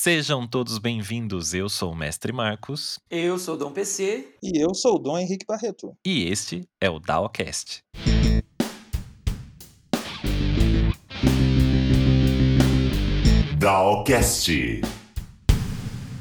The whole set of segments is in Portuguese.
Sejam todos bem-vindos. Eu sou o Mestre Marcos. Eu sou o Dom PC. E eu sou o Dom Henrique Barreto. E este é o DAOcast. DAOcast.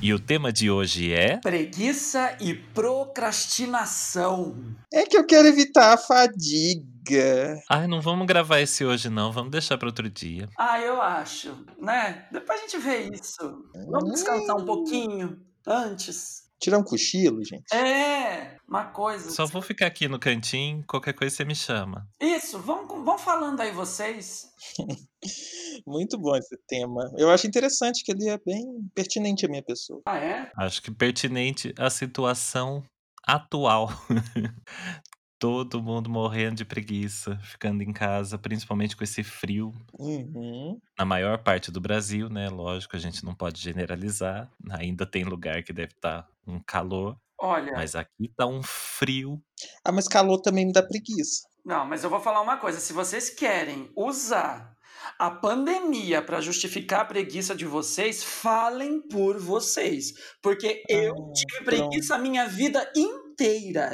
E o tema de hoje é. Preguiça e procrastinação. É que eu quero evitar a fadiga. Ai, não vamos gravar esse hoje, não. Vamos deixar para outro dia. Ah, eu acho, né? Depois a gente vê isso. Vamos descansar um pouquinho antes. Tirar um cochilo, gente. É, uma coisa. Só vou ficar aqui no cantinho, qualquer coisa você me chama. Isso, vão, vão falando aí vocês. Muito bom esse tema. Eu acho interessante que ele é bem pertinente à minha pessoa. Ah, é? Acho que pertinente à situação atual. Todo mundo morrendo de preguiça, ficando em casa, principalmente com esse frio. Uhum. Na maior parte do Brasil, né? Lógico, a gente não pode generalizar. Ainda tem lugar que deve estar um calor, Olha, mas aqui tá um frio. Ah, mas calor também me dá preguiça. não, mas eu vou falar uma coisa. Se vocês querem usar a pandemia para justificar a preguiça de vocês, falem por vocês. Porque eu Ah, tive preguiça a minha vida inteira.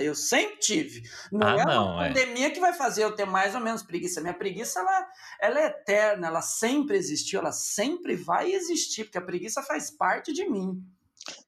Eu sempre tive. Não Ah, é uma não, é. pandemia que vai fazer eu ter mais ou menos preguiça. Minha preguiça, ela, ela é eterna, ela sempre existiu, ela sempre vai existir, porque a preguiça faz parte de mim.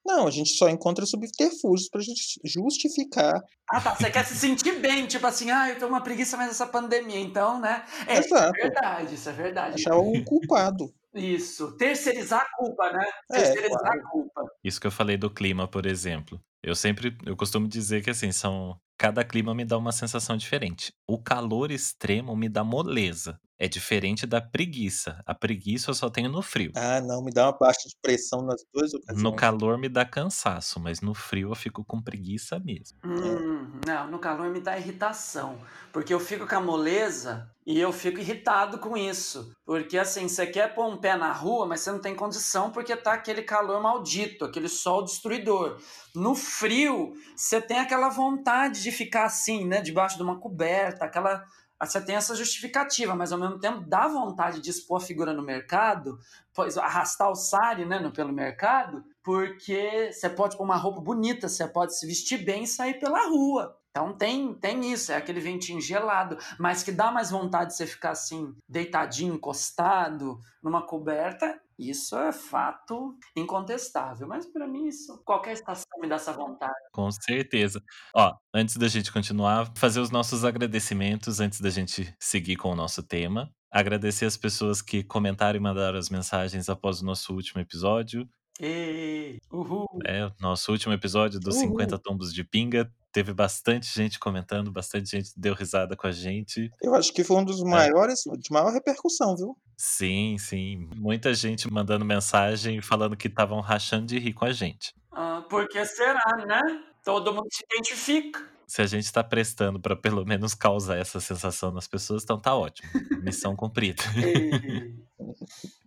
Não, a gente só encontra subterfúgios pra justi- justificar. Ah, tá. Você quer se sentir bem, tipo assim, ah, eu tô uma preguiça mais essa pandemia, então, né? É, isso é Exato. verdade, isso é verdade. Achar um culpado. Isso. Terceirizar a culpa, né? É, Terceirizar claro. a culpa. Isso que eu falei do clima, por exemplo. Eu sempre, eu costumo dizer que assim, são cada clima me dá uma sensação diferente. O calor extremo me dá moleza. É diferente da preguiça. A preguiça eu só tenho no frio. Ah, não, me dá uma baixa de pressão nas duas ocasiões. No calor me dá cansaço, mas no frio eu fico com preguiça mesmo. Hum, não, no calor me dá irritação. Porque eu fico com a moleza e eu fico irritado com isso. Porque assim, você quer pôr um pé na rua, mas você não tem condição porque tá aquele calor maldito, aquele sol destruidor. No frio, você tem aquela vontade de ficar assim, né? Debaixo de uma coberta, aquela. Você tem essa justificativa, mas ao mesmo tempo dá vontade de expor a figura no mercado, pois arrastar o sari né, pelo mercado, porque você pode pôr uma roupa bonita, você pode se vestir bem e sair pela rua. Então tem, tem isso, é aquele ventinho gelado, mas que dá mais vontade de você ficar assim, deitadinho, encostado, numa coberta. Isso é fato incontestável. Mas para mim, isso, qualquer estação me dá essa vontade. Com certeza. Ó, antes da gente continuar, fazer os nossos agradecimentos antes da gente seguir com o nosso tema. Agradecer as pessoas que comentaram e mandaram as mensagens após o nosso último episódio. Ei, uhul. É, o nosso último episódio dos Uhul. 50 tombos de pinga. Teve bastante gente comentando, bastante gente deu risada com a gente. Eu acho que foi um dos maiores, de maior repercussão, viu? Sim, sim. Muita gente mandando mensagem falando que estavam rachando de rir com a gente. Ah, por que será, né? Todo mundo se identifica. Se a gente está prestando para pelo menos causar essa sensação nas pessoas, então tá ótimo. Missão cumprida.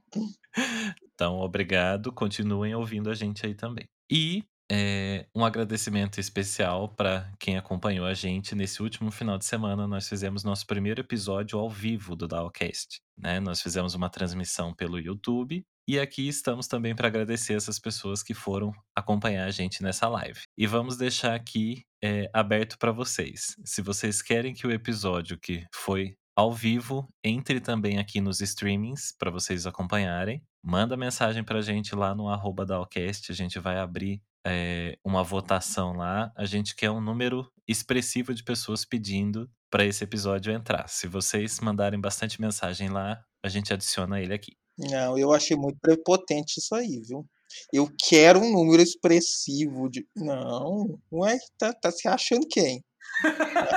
Então, obrigado. Continuem ouvindo a gente aí também. E é, um agradecimento especial para quem acompanhou a gente nesse último final de semana. Nós fizemos nosso primeiro episódio ao vivo do Dowcast. Né? Nós fizemos uma transmissão pelo YouTube. E aqui estamos também para agradecer essas pessoas que foram acompanhar a gente nessa live. E vamos deixar aqui é, aberto para vocês. Se vocês querem que o episódio que foi ao vivo entre também aqui nos streamings para vocês acompanharem, manda mensagem para a gente lá no arroba Dalcast. A gente vai abrir é, uma votação lá. A gente quer um número expressivo de pessoas pedindo para esse episódio entrar. Se vocês mandarem bastante mensagem lá, a gente adiciona ele aqui. Não, eu achei muito prepotente isso aí, viu? Eu quero um número expressivo de. Não, ué, tá, tá se achando quem?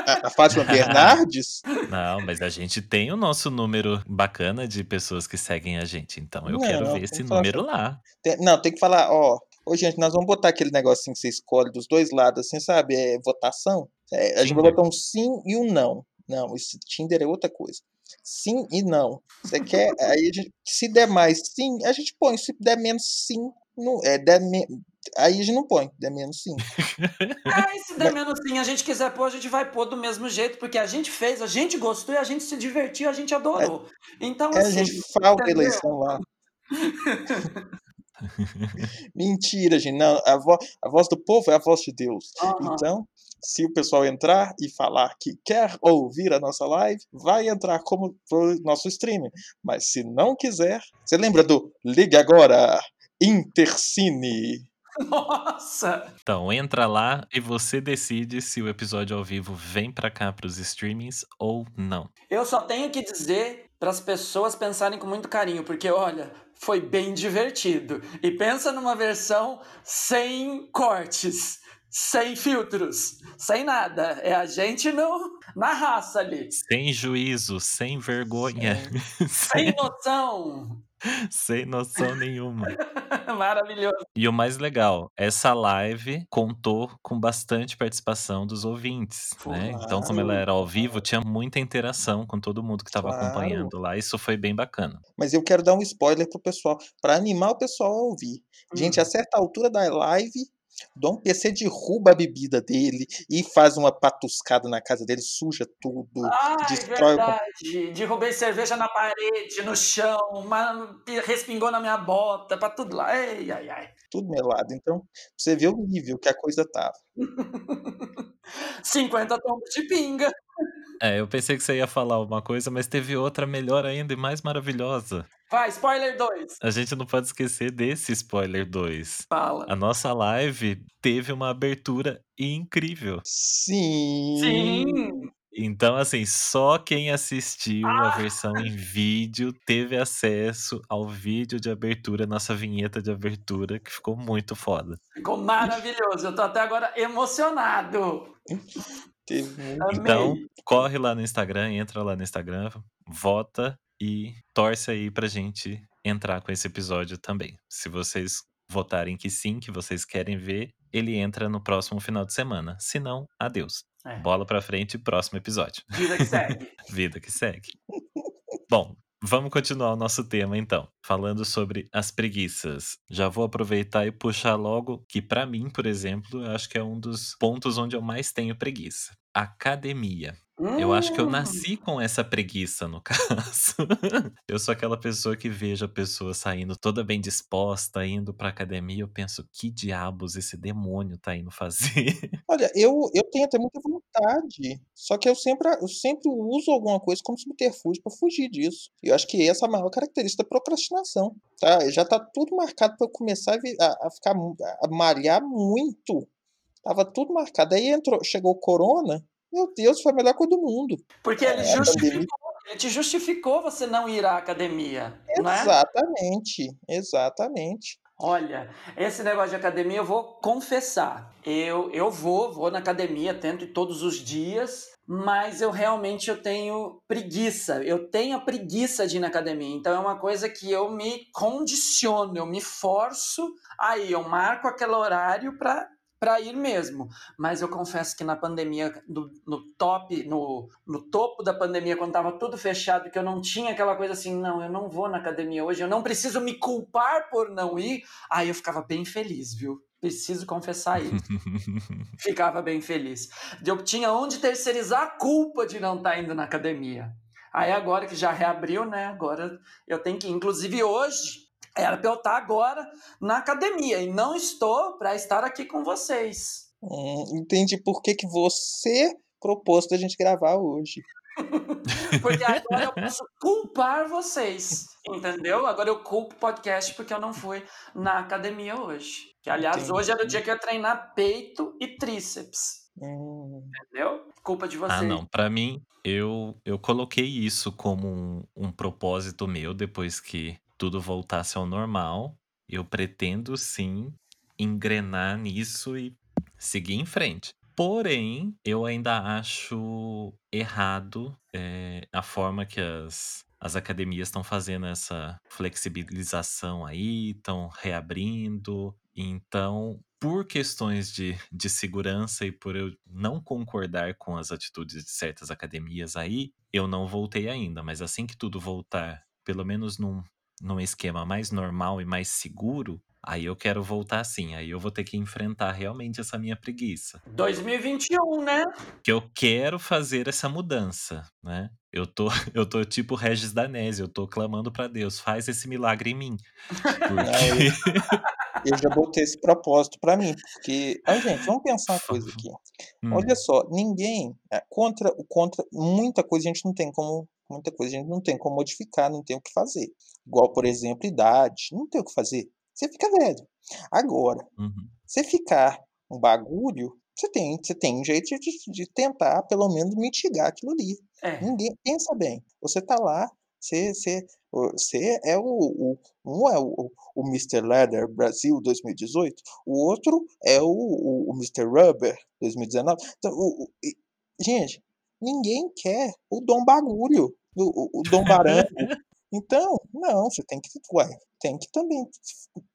A, a Fátima Bernardes? Não, mas a gente tem o nosso número bacana de pessoas que seguem a gente. Então eu Não, quero ver vamos esse número lá. Tem- não, tem que falar, ó. Ô, gente, nós vamos botar aquele negocinho que você escolhe dos dois lados, assim, sabe? É votação. É, a gente vai botar um sim e um não. Não, esse Tinder é outra coisa. Sim e não. Você quer. Aí a gente, se der mais sim, a gente põe. Se der menos sim, não, é, der me- aí a gente não põe. Der menos sim. Ah, e se der menos sim, a gente quiser pôr, a gente vai pôr do mesmo jeito, porque a gente fez, a gente gostou e a gente se divertiu, a gente adorou. Então, É, a assim, gente a entendeu? eleição lá. Mentira, gente. Não, a, vo a voz do povo é a voz de Deus. Aham. Então, se o pessoal entrar e falar que quer ouvir a nossa live, vai entrar como pro nosso streaming. Mas se não quiser, você lembra do Ligue Agora Intercine? Nossa! Então, entra lá e você decide se o episódio ao vivo vem pra cá pros streamings ou não. Eu só tenho que dizer para as pessoas pensarem com muito carinho, porque olha, foi bem divertido. E pensa numa versão sem cortes, sem filtros, sem nada. É a gente no, na raça ali. Sem juízo, sem vergonha, Sem noção. sem noção nenhuma. Maravilhoso. E o mais legal, essa live contou com bastante participação dos ouvintes, Foi. né? Então, como ela era ao vivo, tinha muita interação com todo mundo que estava Claro. acompanhando lá. Isso foi bem bacana. Mas eu quero dar um spoiler pro pessoal, para animar o pessoal a ouvir. Gente, Hum. a certa altura da live, Dom PC derruba a bebida dele e faz uma patuscada na casa dele, suja tudo, Ai, destrói o verdade. Derrubei cerveja na parede, no chão, uma... respingou na minha bota, pra tudo lá. Ei, ai, ai. tudo melado. Então, você vê o nível que a coisa tava. 50 tombos de pinga. É, eu pensei que você ia falar uma coisa, mas teve outra melhor ainda e mais maravilhosa. Vai, spoiler 2. A gente não pode esquecer desse spoiler 2. Fala. A nossa live teve uma abertura incrível. Sim. Sim. Então, assim, só quem assistiu a Ah! versão em vídeo teve acesso ao vídeo de abertura, nossa vinheta de abertura, que ficou muito foda. Ficou maravilhoso. Eu tô até agora emocionado. Teve muito. Amei. Então, corre lá no Instagram, entra lá no Instagram, vota e torce aí pra gente entrar com esse episódio também. Se vocês votarem que sim, que vocês querem ver, ele entra no próximo final de semana. Se não, adeus. É. Bola pra frente, próximo episódio. Vida que segue. Vida que segue. Bom, vamos continuar o nosso tema então, falando sobre as preguiças. Já vou aproveitar e puxar logo que pra mim, por exemplo, eu acho que é um dos pontos onde eu mais tenho preguiça. Academia. Eu acho que eu Hum. nasci com essa preguiça, no caso. eu sou aquela pessoa que vejo a pessoa saindo toda bem disposta, indo pra academia, eu penso, que diabos esse demônio tá indo fazer? Olha, eu, eu tenho até muita vontade, só que eu sempre, eu sempre uso alguma coisa como subterfúgio para fugir disso. E eu acho que essa é a maior característica da procrastinação. Tá? Já tá tudo marcado para eu começar a, a- ficar a malhar muito. Tava tudo marcado. Aí entrou, chegou o corona. Meu Deus, foi a melhor coisa do mundo. Porque ele É, justificou, ele te justificou você não ir à academia, é? Exatamente, exatamente. Olha, esse negócio de academia eu vou confessar. Eu, eu vou, vou na academia, tento todos os dias, mas eu realmente eu tenho preguiça. Eu tenho a preguiça de ir na academia. Então é uma coisa que eu me condiciono, eu me forço aí, eu marco aquele horário para para ir mesmo. Mas eu confesso que na pandemia, no, no top, no, no topo da pandemia, quando tava tudo fechado, que eu não tinha aquela coisa assim, não, eu não vou na academia hoje, eu não preciso me culpar por não ir, aí eu ficava bem feliz, viu? Preciso confessar isso. ficava bem feliz. Eu tinha onde terceirizar a culpa de não estar indo na academia. Aí agora que já reabriu, né? Agora eu tenho que. Inclusive hoje, era para eu estar agora na academia e não estou para estar aqui com vocês. Hum, entendi por que, que você propôs da gente gravar hoje. Porque agora eu posso culpar vocês, entendeu? Agora eu culpo o podcast porque eu não fui na academia hoje. Que, aliás, hoje era o dia que eu ia treinar peito e tríceps, Hum, entendeu? Culpa de vocês. Ah, não. Pra mim, eu, eu coloquei isso como um, um propósito meu depois que tudo voltasse ao normal. Eu pretendo sim engrenar nisso e seguir em frente. Porém, eu ainda acho errado é, a forma que as, as academias estão fazendo essa flexibilização aí, estão reabrindo. Então, por questões de, de segurança e por eu não concordar com as atitudes de certas academias aí, eu não voltei ainda. Mas assim que tudo voltar, pelo menos num, num esquema mais normal e mais seguro, Aí eu quero voltar sim, aí eu vou ter que enfrentar realmente essa minha preguiça. 2021, né? Que eu quero fazer essa mudança, né? Eu tô, eu tô tipo Regis Danese, eu tô clamando pra Deus, faz esse milagre em mim. Porque... Eu já botei esse propósito para mim, porque, ah, gente, vamos pensar uma coisa aqui. Hum. Olha só, ninguém é, contra contra muita coisa a gente não tem como muita coisa a gente não tem como modificar, não tem o que fazer. Igual, por exemplo, idade, não tem o que fazer. Você fica velho. Agora, Uhum. você ficar um bagulho, você tem, você tem um jeito de, de tentar pelo menos mitigar aquilo ali. É. Ninguém pensa bem. Você tá lá, você, você, você é o, o um é o, o Mr. Leather Brasil 2018, o outro é o, o, o Mr. Rubber 2019. Então, o, o, e, gente, ninguém quer o Dom Bagulho, o, o, Dom Barango. Então, não, você tem que, ué, tem que também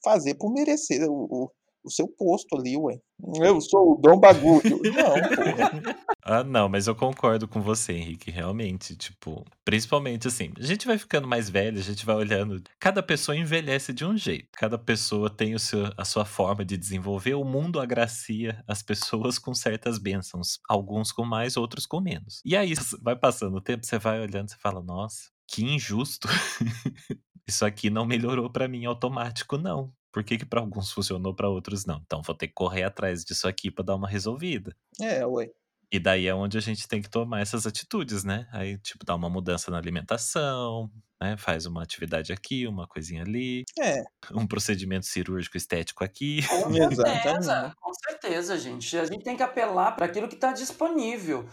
fazer por merecer o, o, o seu posto ali, ué. Eu sou o Dom Bagulho. Não, porra. Ah, não, mas eu concordo com você, Henrique, realmente, tipo, principalmente assim, a gente vai ficando mais velho, a gente vai olhando, cada pessoa envelhece de um jeito, cada pessoa tem o seu, a sua forma de desenvolver, o mundo agracia as pessoas com certas bênçãos, alguns com mais, outros com menos. E aí, vai passando o tempo, você vai olhando, você fala, nossa, que injusto. Isso aqui não melhorou para mim automático, não. Por que, que para alguns funcionou, para outros não? Então vou ter que correr atrás disso aqui para dar uma resolvida. É, ué. E daí é onde a gente tem que tomar essas atitudes, né? Aí, tipo, dá uma mudança na alimentação, né? Faz uma atividade aqui, uma coisinha ali. É. Um procedimento cirúrgico estético aqui. Com certeza, com certeza, gente. A gente tem que apelar para aquilo que está disponível.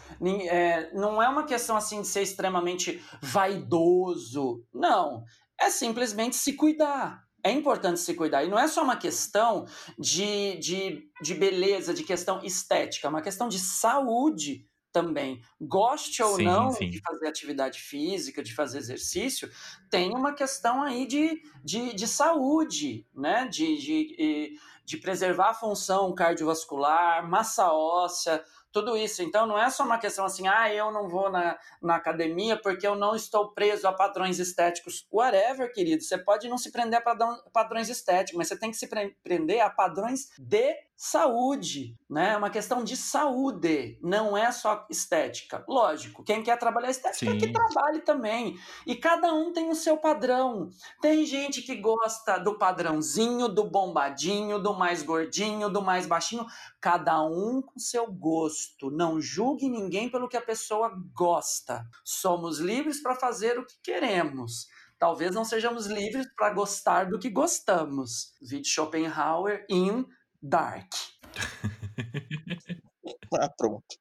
É, não é uma questão assim de ser extremamente vaidoso. Não. É simplesmente se cuidar é importante se cuidar. E não é só uma questão de, de, de beleza, de questão estética, é uma questão de saúde também. Goste ou Sim, não sim. de fazer atividade física, de fazer exercício, tem uma questão aí de, de, de saúde, né? De, de, de preservar a função cardiovascular, massa óssea, tudo isso. Então, não é só uma questão assim, ah, eu não vou na, na academia porque eu não estou preso a padrões estéticos. Whatever, querido. Você pode não se prender a padrões estéticos, mas você tem que se prender a padrões de saúde, né? É uma questão de saúde, não é só estética. Lógico, quem quer trabalhar estética Sim. que trabalhe também. E cada um tem o seu padrão. Tem gente que gosta do padrãozinho, do bombadinho, do mais gordinho, do mais baixinho. Cada um com seu gosto. Não julgue ninguém pelo que a pessoa gosta. Somos livres para fazer o que queremos. Talvez não sejamos livres para gostar do que gostamos. Vide Schopenhauer em Dark. ah, pronto.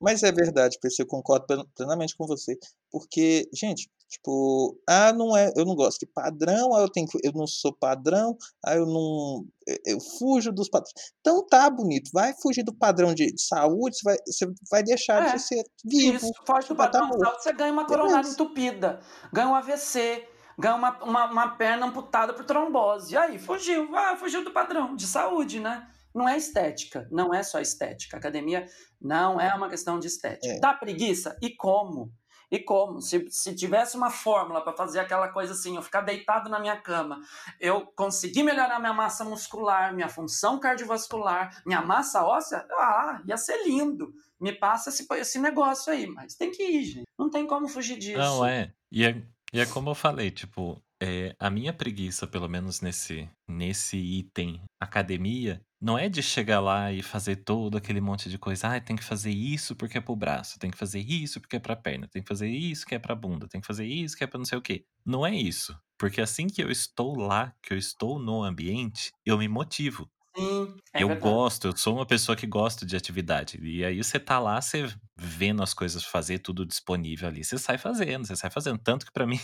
Mas é verdade, PC, eu concordo plenamente com você. Porque, gente, tipo, ah, não é, eu não gosto de padrão, ah, eu tenho, eu não sou padrão, ah, eu não, eu fujo dos padrões. Então tá bonito, vai fugir do padrão de saúde, você vai, você vai deixar É, de ser vivo. Isso, foge do vai tá padrão de saúde, você ganha uma coronária Beleza. entupida, ganha um AVC, ganha uma, uma, uma perna amputada por trombose. E aí, fugiu, ah, fugiu do padrão de saúde, né? Não é estética, não é só estética. Academia não é uma questão de estética. É. Dá preguiça? E como? E como? Se, se tivesse uma fórmula para fazer aquela coisa assim, eu ficar deitado na minha cama, eu conseguir melhorar minha massa muscular, minha função cardiovascular, minha massa óssea, ah, ia ser lindo. Me passa esse, esse negócio aí, mas tem que ir, gente. Não tem como fugir disso. Não, é. E é, e é como eu falei, tipo, é, a minha preguiça, pelo menos nesse, nesse item academia, não é de chegar lá e fazer todo aquele monte de coisa. Ah, tem que fazer isso porque é pro braço, tem que fazer isso porque é pra perna, tem que fazer isso que é pra bunda, tem que fazer isso que é pra não sei o quê. Não é isso. Porque assim que eu estou lá, que eu estou no ambiente, eu me motivo. Sim, é eu verdade. gosto, eu sou uma pessoa que gosta de atividade. E aí você tá lá, você vendo as coisas fazer tudo disponível ali, você sai fazendo, você sai fazendo. Tanto que pra mim,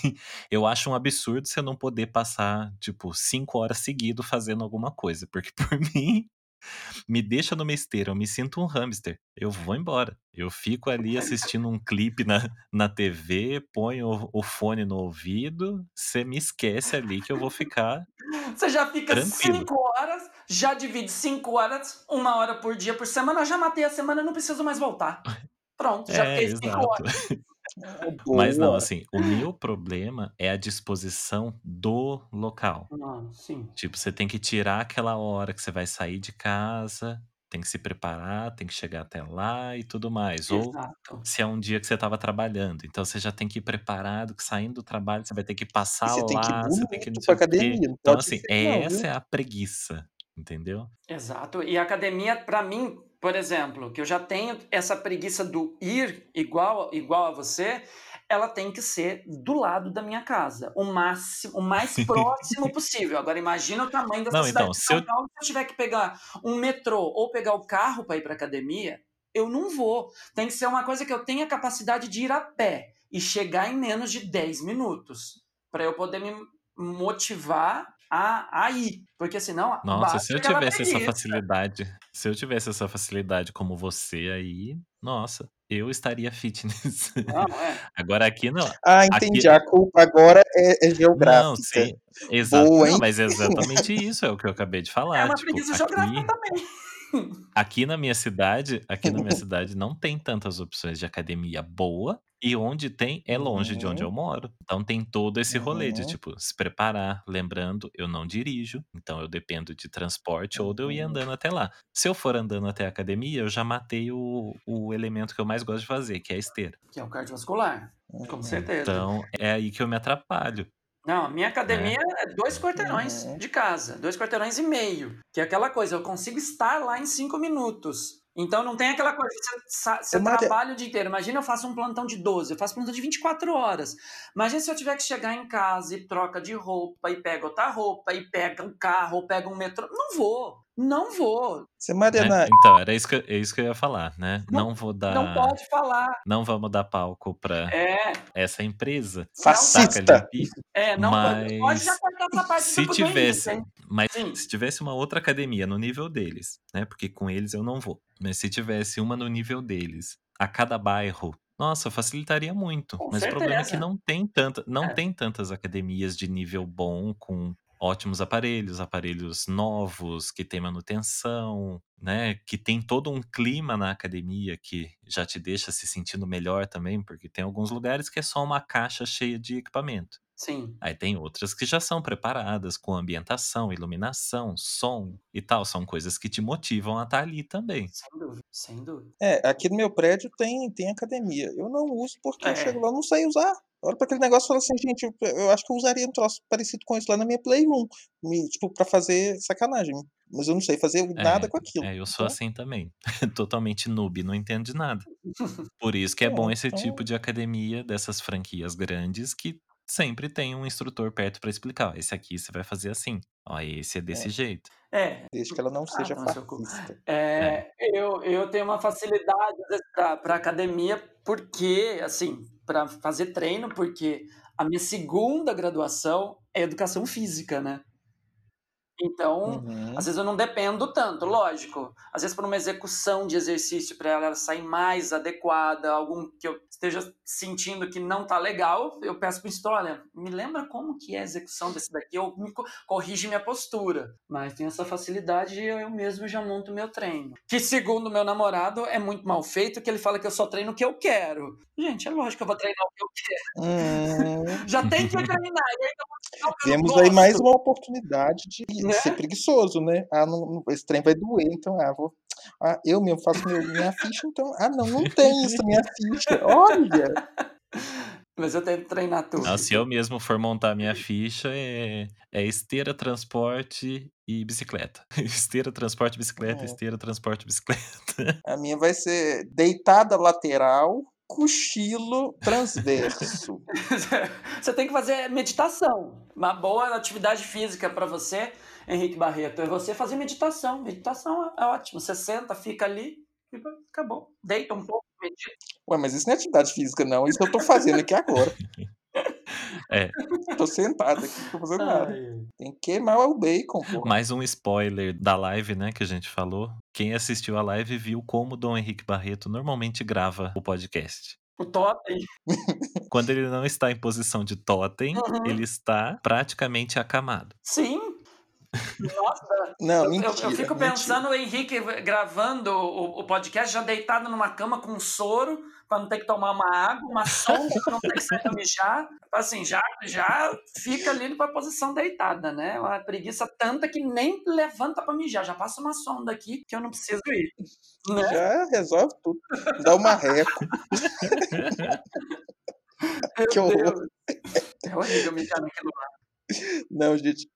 eu acho um absurdo você não poder passar, tipo, cinco horas seguido fazendo alguma coisa. Porque por mim, me deixa numa esteira, eu me sinto um hamster. Eu vou embora. Eu fico ali assistindo um clipe na, na TV, ponho o, o fone no ouvido, você me esquece ali que eu vou ficar Você já fica Tranquilo. cinco horas, já divide cinco horas, uma hora por dia por semana, já matei a semana, não preciso mais voltar. Pronto, já É, fiquei cinco horas. Mas não, Boa. assim, o meu problema é a disposição do local. Sim. Tipo, você tem que tirar aquela hora que você vai sair de casa, tem que se preparar, tem que chegar até lá e tudo mais. Ou Exato. se é um dia que você estava trabalhando, então você já tem que ir preparado, que saindo do trabalho você vai ter que passar você tem que ir lá, você tem que pra quê. academia, Então, assim, não, essa viu? é a preguiça, entendeu? Exato. E a academia, pra mim, por exemplo, que eu já tenho essa preguiça do ir igual, igual a você, ela tem que ser do lado da minha casa, o máximo, o mais próximo possível. Agora imagina o tamanho dessa Não, cidade então, de se eu se eu tiver que pegar um metrô ou pegar o carro para ir para academia, eu não vou. Tem que ser uma coisa que eu tenha capacidade de ir a pé e chegar em menos de 10 minutos, para eu poder me motivar a, a ir, porque senão Nossa, se eu tivesse essa facilidade, se eu tivesse essa facilidade como você aí, nossa, eu estaria fitness. Não, é. Agora aqui não. Ah, Aqui entendi. A culpa agora é, é Não, geográfica. sim, exato. Boa, Não, mas é exatamente isso, é o que eu acabei de É falar. uma Tipo, preguiça geográfica aqui, também. Aqui na minha cidade, aqui na minha cidade não tem tantas opções de academia boa e onde tem é longe de onde Uhum, eu moro. Então tem todo esse rolê de uhum, tipo se preparar, lembrando, eu não dirijo, então eu dependo de transporte ou de eu ir uhum. andando até lá. Se eu for andando até a academia, eu já matei o, o elemento que eu mais gosto de fazer, que é a esteira. Que é o cardiovascular, com uhum, certeza. Então é aí que eu me atrapalho, Não, minha academia é dois quarteirões uhum. de casa, dois quarteirões e meio. Que é aquela coisa, eu consigo estar lá em cinco minutos. Então não tem aquela coisa, você, você trabalha o dia inteiro. Imagina eu faço um plantão de 12, eu faço plantão de 24 horas. Imagina se eu tiver que chegar em casa e troca de roupa, e pega outra roupa, e pega um carro, ou pega um metrô. Não vou, não vou. você? Mariana, Então, era isso que, eu- é isso que eu ia falar, né? Não, Não vou não dar. pode falar. Não vamos dar palco pra É, essa empresa. não, fascista. é, não pode. Pode já Mas cortar essa parte se tivesse, mas Sim, se tivesse uma outra academia no nível deles, né? Porque com eles eu não vou. Mas se tivesse uma no nível deles, a cada bairro, nossa, facilitaria muito. com Mas o problema é que certeza. não tem tanta, não É, tem tantas academias de nível bom com ótimos aparelhos, aparelhos novos que tem manutenção, né? Que tem todo um clima na academia que já te deixa se sentindo melhor também, porque tem alguns lugares que é só uma caixa cheia de equipamento. Sim, Aí tem outras que já são preparadas com ambientação, iluminação, som e tal. São coisas que te motivam a estar ali também. sem dúvida, sem dúvida. É, aqui no meu prédio tem, tem academia. Eu não uso porque eu chego É, lá e não sei usar. Olha para aquele negócio e falo assim, gente, eu, acho que eu usaria um troço parecido com isso lá na minha Playroom. Me, tipo, pra fazer sacanagem. Mas eu não sei fazer nada É, com aquilo. é, eu sou Então, assim também. Totalmente noob, não entendo de nada. Por isso que é bom é, esse então, tipo de academia dessas franquias grandes que sempre tem um instrutor perto para explicar. ó, Esse aqui você vai fazer assim. Ó, esse é desse é, jeito. é. desde que ela não Ah, seja fascista. É. É, eu, eu tenho uma facilidade para academia porque, assim, para fazer treino, porque a minha segunda graduação é educação física, né? Então, Uhum. às vezes eu não dependo tanto, lógico. Às vezes, por uma execução de exercício para ela sair mais adequada, algum que eu esteja sentindo que não tá legal, eu peço para o instrutor, olha, me lembra como que é a execução desse daqui, ou me co- corrige minha postura. Mas tem essa facilidade e eu, eu mesmo já monto meu treino. Que, segundo meu namorado, é muito mal feito, que ele fala que eu só treino o que eu quero. Gente, é lógico que eu vou treinar o que eu quero. Já tem que treinar, e eu eu Temos aí mais uma oportunidade de né? ser preguiçoso, né? Ah, não, não- esse trem vai doer, então, ah, vou. Ah, eu mesmo faço meu- minha ficha, então. Ah, não, não tem isso na minha ficha. Olha! Mas eu tento treinar tudo. Não, se eu mesmo for montar minha ficha, é, é esteira, transporte e bicicleta. Esteira, transporte, bicicleta, É, esteira, transporte, bicicleta. a minha vai ser deitada lateral, cochilo transverso. Você tem que fazer meditação. Uma boa atividade física para você, Henrique Barreto, é você fazer meditação. Meditação é ótimo. Você senta, fica ali e acabou. Deita um pouco, medita. Ué, mas isso não é atividade física, não. Isso eu tô fazendo aqui agora. É, Tô sentado aqui, não tô fazendo nada. Ai, ai. Tem que queimar o bacon, porra. mais um spoiler da live, né, que a gente falou. Quem assistiu a live viu como o Dom Henrique Barreto normalmente grava o podcast. O totem. Quando ele não está em posição de totem, Uhum. ele está praticamente acamado. Sim. Nossa, Não, eu, mentira. eu, eu fico mentira. pensando o Henrique gravando o, o podcast já deitado numa cama com soro para não ter que tomar uma água, uma sonda para não ter que sair pra mijar. Assim, já, já fica ali pra posição deitada, né? Uma preguiça tanta que nem levanta para mijar. Já passa uma sonda aqui que eu não preciso ir. Né? Já resolve tudo. Dá uma reco. Que horror. Deus. É horrível mijar naquilo lá. Não, gente.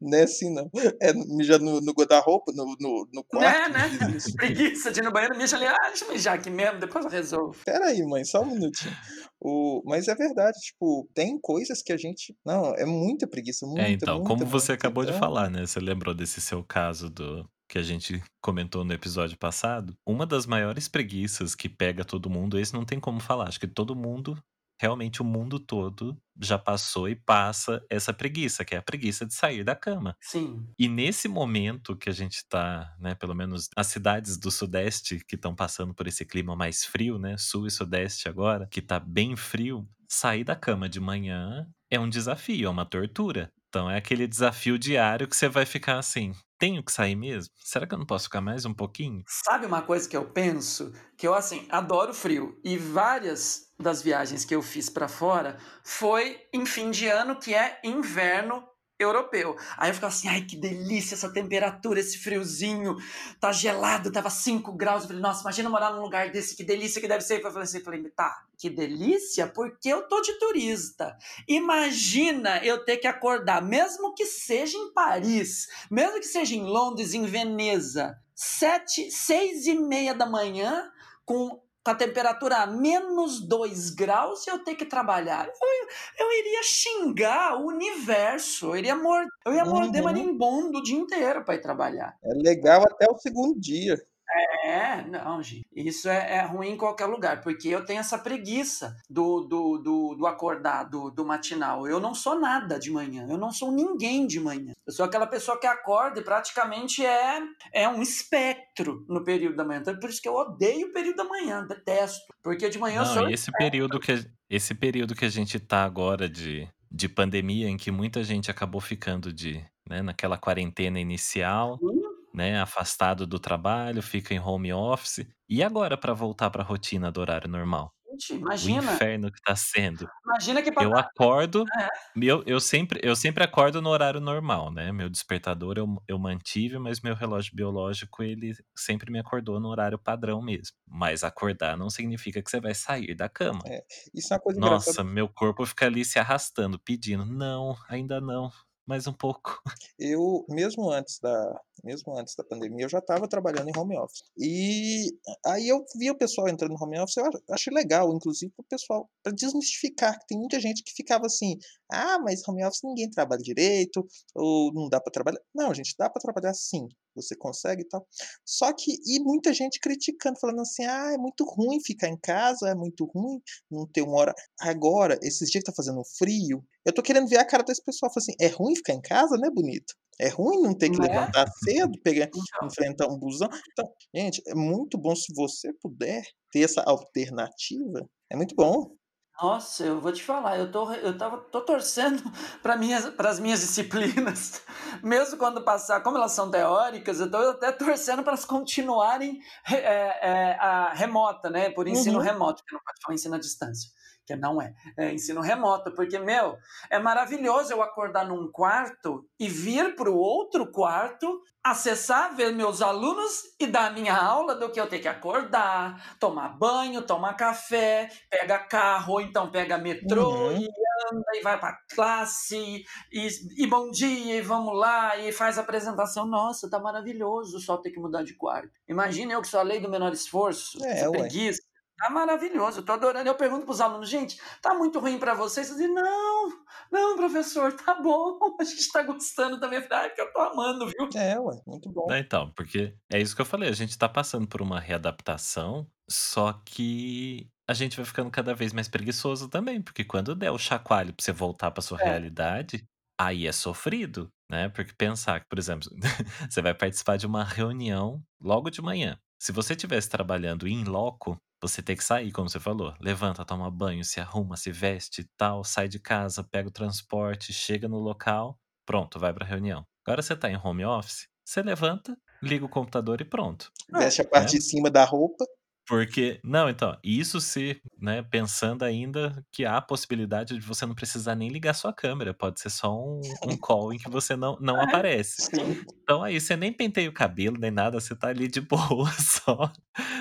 Não é assim, não. É mijar no, no guarda-roupa, no, no, no quarto. Né, né? Preguiça de ir no banheiro, mija ali. Ah, deixa eu mijar aqui mesmo, depois eu resolvo. Pera aí, mãe, só um minutinho. O... Mas é verdade, tipo, tem coisas que a gente. Não, é muita preguiça, muita, É, então, muita, como você muita. acabou de Então, falar, né? Você lembrou desse seu caso do que a gente comentou no episódio passado? Uma das maiores preguiças que pega todo mundo, esse não tem como falar. Acho que todo mundo, realmente o mundo todo, já passou e passa essa preguiça, que é a preguiça de sair da cama. Sim. E nesse momento que a gente tá, né, pelo menos as cidades do Sudeste que estão passando por esse clima mais frio, né, Sul e Sudeste agora, que tá bem frio, sair da cama de manhã é um desafio, é uma tortura. É aquele desafio diário que você vai ficar assim, tenho que sair mesmo? Será que eu não posso ficar mais um pouquinho? Sabe uma coisa que eu penso? Que eu, assim, adoro frio. E várias das viagens que eu fiz pra fora foi em fim de ano, que é inverno europeu. Aí eu ficava assim, ai que delícia essa temperatura, esse friozinho, tá gelado, tava 5 graus. Eu falei, nossa, imagina morar num lugar desse, que delícia que deve ser. Eu falei assim, falei, tá, que delícia, porque eu tô de turista. Imagina eu ter que acordar, mesmo que seja em Paris, mesmo que seja em Londres, em Veneza, sete, seis e meia da manhã, com, com a temperatura a menos 2 graus, e eu ter que trabalhar. Eu, eu iria xingar o universo, eu iria, mor eu ia morder Uhum. marimbondo o dia inteiro para ir trabalhar. É legal até o segundo dia. É, não, gente. Isso é, é ruim em qualquer lugar, porque eu tenho essa preguiça do, do, do, do acordar, do, do matinal. Eu não sou nada de manhã, eu não sou ninguém de manhã. Eu sou aquela pessoa que acorda e praticamente é, é um espectro no período da manhã. Então, por isso que eu odeio o período da manhã, detesto. Porque de manhã eu Não, sou. e esse período que esse período que a gente tá agora de, de pandemia, em que muita gente acabou ficando de, né, naquela quarentena inicial, né, afastado do trabalho, fica em home office. E agora para voltar para a rotina do horário normal? Gente, O imagina. inferno que tá sendo. Imagina que pra Eu acordo, É. eu, eu, sempre, eu sempre acordo no horário normal, né? Meu despertador eu, eu mantive, mas meu relógio biológico ele sempre me acordou no horário padrão mesmo. Mas acordar não significa que você vai sair da cama. Isso é uma coisa Nossa, engraçada. meu corpo fica ali se arrastando, pedindo, não, ainda não, mais um pouco. Eu, mesmo antes da, mesmo antes da pandemia, eu já estava trabalhando em home office. E aí eu vi o pessoal entrando no home office, eu ach- achei legal, inclusive o pessoal, para desmistificar, que tem muita gente que ficava assim, ah, mas home office ninguém trabalha direito, ou não dá para trabalhar. Não, gente, dá para trabalhar sim, você consegue e tal. Só que, e muita gente criticando, falando assim, ah, é muito ruim ficar em casa, é muito ruim não ter uma hora. Agora, esses dias que tá fazendo frio, eu tô querendo ver a cara desse pessoal, falando assim, é ruim ficar em casa, né, bonito? É ruim não ter que Né? levantar cedo, pegar, Então, enfrentar um busão. Então, gente, é muito bom se você puder ter essa alternativa. É muito bom. Nossa, eu vou te falar, eu tô, eu tava, tô torcendo para minhas, as minhas disciplinas, mesmo quando passar, como elas são teóricas, eu tô até torcendo para elas continuarem re- é, é, a remota, né? Por ensino Uhum. remoto, que não pode falar ensino à distância, que não é, é ensino remoto, porque, meu, é maravilhoso eu acordar num quarto e vir para o outro quarto, acessar, ver meus alunos e dar a minha aula do que eu ter que acordar, tomar banho, tomar café, pega carro, ou então pega metrô Uhum. e anda e vai para classe e, e bom dia e vamos lá e faz apresentação. Nossa, tá maravilhoso só ter que mudar de quarto. Imagina eu que sou a lei do menor esforço, É, preguiça. Tá maravilhoso, eu tô adorando. Eu pergunto pros alunos, gente, tá muito ruim para vocês? Eles dizem, não, não, professor, tá bom, a gente tá gostando também. Ah, que eu tô amando, viu? É, ué, muito bom. Né, Então, porque é isso que eu falei, a gente tá passando por uma readaptação, só que a gente vai ficando cada vez mais preguiçoso também, porque quando der o chacoalho pra você voltar pra sua É. realidade, aí é sofrido, né? Porque pensar que, por exemplo, você vai participar de uma reunião logo de manhã. Se você estivesse trabalhando em loco, você tem que sair, como você falou. Levanta, toma banho, se arruma, se veste e tal, sai de casa, pega o transporte, chega no local, pronto, vai pra reunião. Agora você tá em home office, você levanta, liga o computador e pronto. Veste a parte né? de cima da roupa. Porque, não, então, isso se, né, pensando ainda que há a possibilidade de você não precisar nem ligar sua câmera, pode ser só um, um call em que você não, não aparece. Sim. Então aí você nem penteia o cabelo, nem nada, você tá ali de boa, só,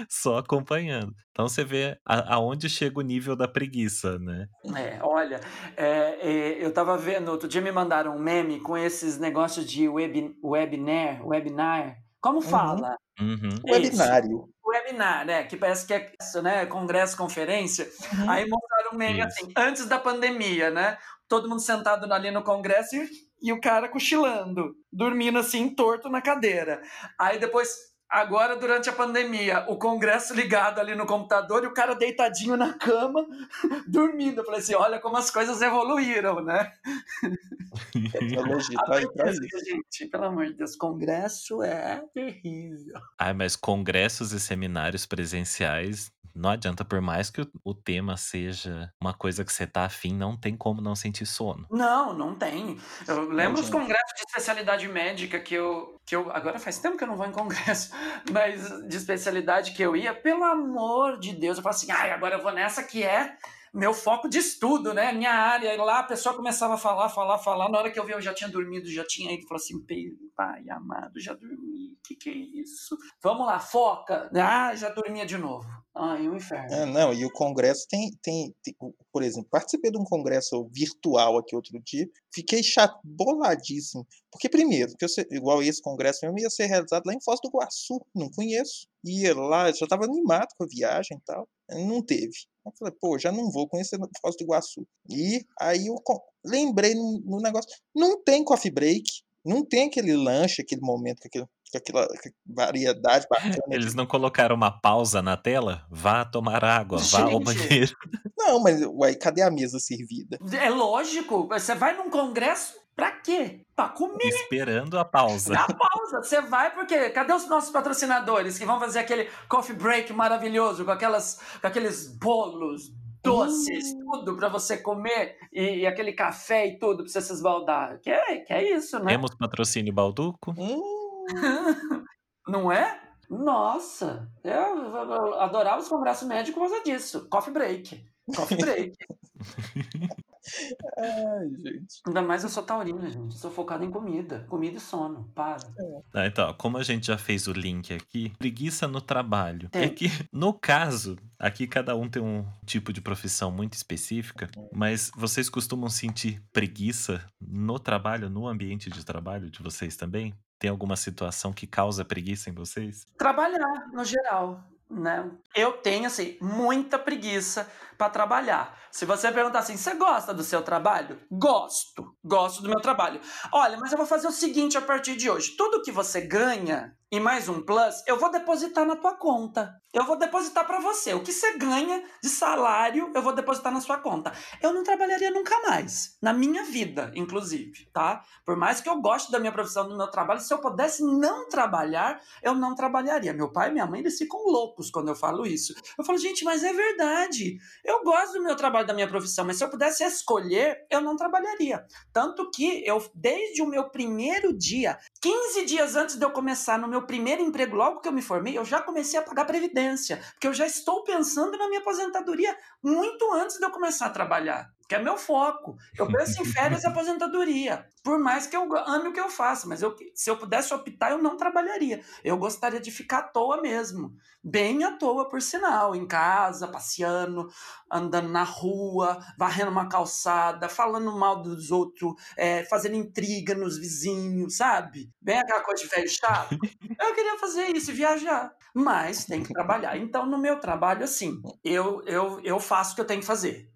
só acompanhando. Então você vê a- aonde chega o nível da preguiça, né? É, olha, é, é, eu tava vendo, outro dia me mandaram um meme com esses negócios de web, webinar, webinar. Como fala? Uhum. Isso. Webinário. Webinar, né? Que parece que é isso, né? Congresso, conferência. Uhum. Aí mostraram um meme assim, antes da pandemia, né? Todo mundo sentado ali no congresso e, e o cara cochilando, dormindo assim, torto na cadeira. Aí depois, agora durante a pandemia, o congresso ligado ali no computador e o cara deitadinho na cama, dormindo. Eu falei assim, olha como as coisas evoluíram, né? Tecnologia tá aí pra Aprendizagem, isso. gente, pelo amor de Deus, congresso é terrível. Ah, mas congressos e seminários presenciais, não adianta, por mais que o, tema seja uma coisa que você tá afim, não tem como não sentir sono. Não, não tem. Eu lembro os gente. congressos de especialidade médica que eu, que eu. Agora faz tempo que eu não vou em congresso, mas de especialidade que eu ia, pelo amor de Deus, eu falo assim, ai, agora eu vou nessa que é meu foco de estudo, né? Minha área. E lá a pessoa começava a falar, falar, falar. Na hora que eu vi, eu já tinha dormido, já tinha ido. Falei assim, pai amado, já dormi. Que que é isso? Vamos lá, foca. Ah, já dormia de novo. Ai, o inferno. É, não, e o congresso tem, tem, tem- por exemplo, participei de um congresso virtual aqui outro dia, fiquei chato, boladíssimo. Porque, primeiro, que eu igual esse congresso mesmo ia ser realizado lá em Foz do Iguaçu, não conheço. Ia lá, já estava animado com a viagem e tal, não teve. Eu falei, pô, já não vou conhecer Foz do Iguaçu. E aí eu lembrei no, no negócio, não tem coffee break, não tem aquele lanche, aquele momento, com, aquele, com aquela variedade bacana. Eles não colocaram uma pausa na tela? Vá tomar água, vá ao banheiro. Não, mas uai, cadê a mesa servida? É lógico, você vai num congresso pra quê? Pra comer. Esperando a pausa. Dá pausa. Você vai porque cadê os nossos patrocinadores que vão fazer aquele coffee break maravilhoso com aquelas com aqueles bolos doces, tudo pra você comer e, e aquele café e tudo pra você se esbaldar. Que é, que é isso, né? Temos patrocínio Balduco? Hum, Não é? Nossa, eu, eu adorava os congressos médicos por causa disso. Coffee break. Coffee break. ai, gente. Ainda mais eu sou taurina, gente. Eu sou focado em comida. Comida e sono. Para. Ah, então, como a gente já fez o link aqui, preguiça no trabalho. Tem. É que, no caso, aqui cada um tem um tipo de profissão muito específica, mas vocês costumam sentir preguiça no trabalho, no ambiente de trabalho de vocês também? Tem alguma situação que causa preguiça em vocês? trabalhar no geral, né? Eu tenho assim muita preguiça para trabalhar. Se você perguntar assim, você gosta do seu trabalho? Gosto, gosto do meu trabalho. Olha, mas eu vou fazer o seguinte a partir de hoje: tudo que você ganha e mais um plus, eu vou depositar na tua conta. Eu vou depositar para você. O que você ganha de salário, eu vou depositar na sua conta. Eu não trabalharia nunca mais, na minha vida, inclusive, tá? Por mais que eu goste da minha profissão, do meu trabalho, se eu pudesse não trabalhar, eu não trabalharia. Meu pai e minha mãe, eles ficam loucos quando eu falo isso. Eu falo, gente, mas é verdade. Eu gosto do meu trabalho, da minha profissão, mas se eu pudesse escolher, eu não trabalharia. Tanto que eu, desde o meu primeiro dia, 15 dias antes de eu começar no meu primeiro emprego, logo que eu me formei, eu já comecei a pagar previdência, porque eu já estou pensando na minha aposentadoria muito antes de eu começar a trabalhar, que é meu foco. Eu penso em férias e aposentadoria, por mais que eu ame o que eu faço, mas eu, se eu pudesse optar, eu não trabalharia. Eu gostaria de ficar à toa mesmo, bem à toa, por sinal, em casa, passeando, andando na rua, varrendo uma calçada, falando mal dos outros, é, fazendo intriga nos vizinhos, sabe? Bem aquela coisa de velho chato. Eu queria fazer isso viajar, mas tem que trabalhar. Então, no meu trabalho, assim, eu, eu, eu faço o que eu tenho que fazer.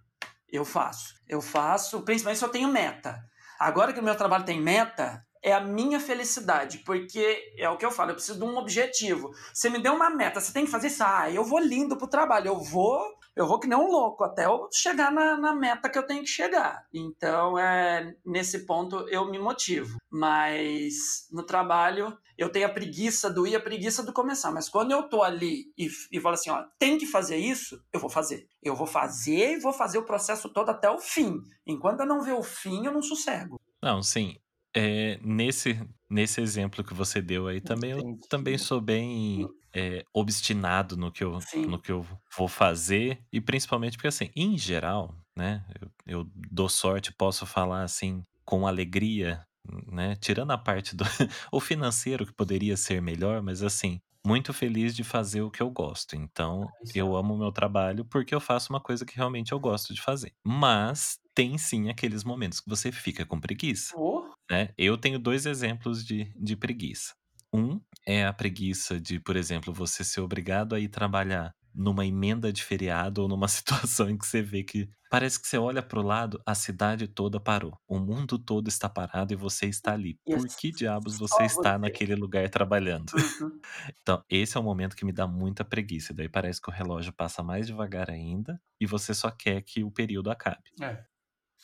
Eu faço. Eu faço, principalmente se eu tenho meta. Agora que o meu trabalho tem meta, é a minha felicidade, porque é o que eu falo, eu preciso de um objetivo. Você me deu uma meta, você tem que fazer isso. Ah, eu vou lindo pro trabalho, eu vou, eu vou que nem um louco até eu chegar na, na meta que eu tenho que chegar. Então, é, nesse ponto eu me motivo. Mas no trabalho eu tenho a preguiça do ir, a preguiça do começar. Mas quando eu tô ali e, e falo assim, ó, tem que fazer isso, eu vou fazer. Eu vou fazer e vou fazer o processo todo até o fim. Enquanto eu não ver o fim, eu não sossego. Não, sim. É, nesse nesse exemplo que você deu aí também, eu também sou bem, eh, obstinado no que eu Sim. no que eu vou fazer e principalmente porque, assim, em geral, né, eu eu dou sorte, posso falar, assim, com alegria, né, tirando a parte do o financeiro que poderia ser melhor, mas, assim, muito feliz de fazer o que eu gosto. Então, Isso é eu amo o meu trabalho, porque eu faço uma coisa que realmente eu gosto de fazer. Mas tem sim aqueles momentos que você fica com preguiça, Oh, né. Eu tenho 2 exemplos de de preguiça. Um é a preguiça de, por exemplo, você ser obrigado a ir trabalhar numa emenda de feriado ou numa situação em que você vê que parece que você olha para o lado, a cidade toda parou, o mundo todo está parado e você está ali. Por que diabos você está naquele lugar trabalhando? Uhum. Então, esse é o momento que me dá muita preguiça, daí parece que o relógio passa mais devagar ainda, e você só quer que o período acabe. É.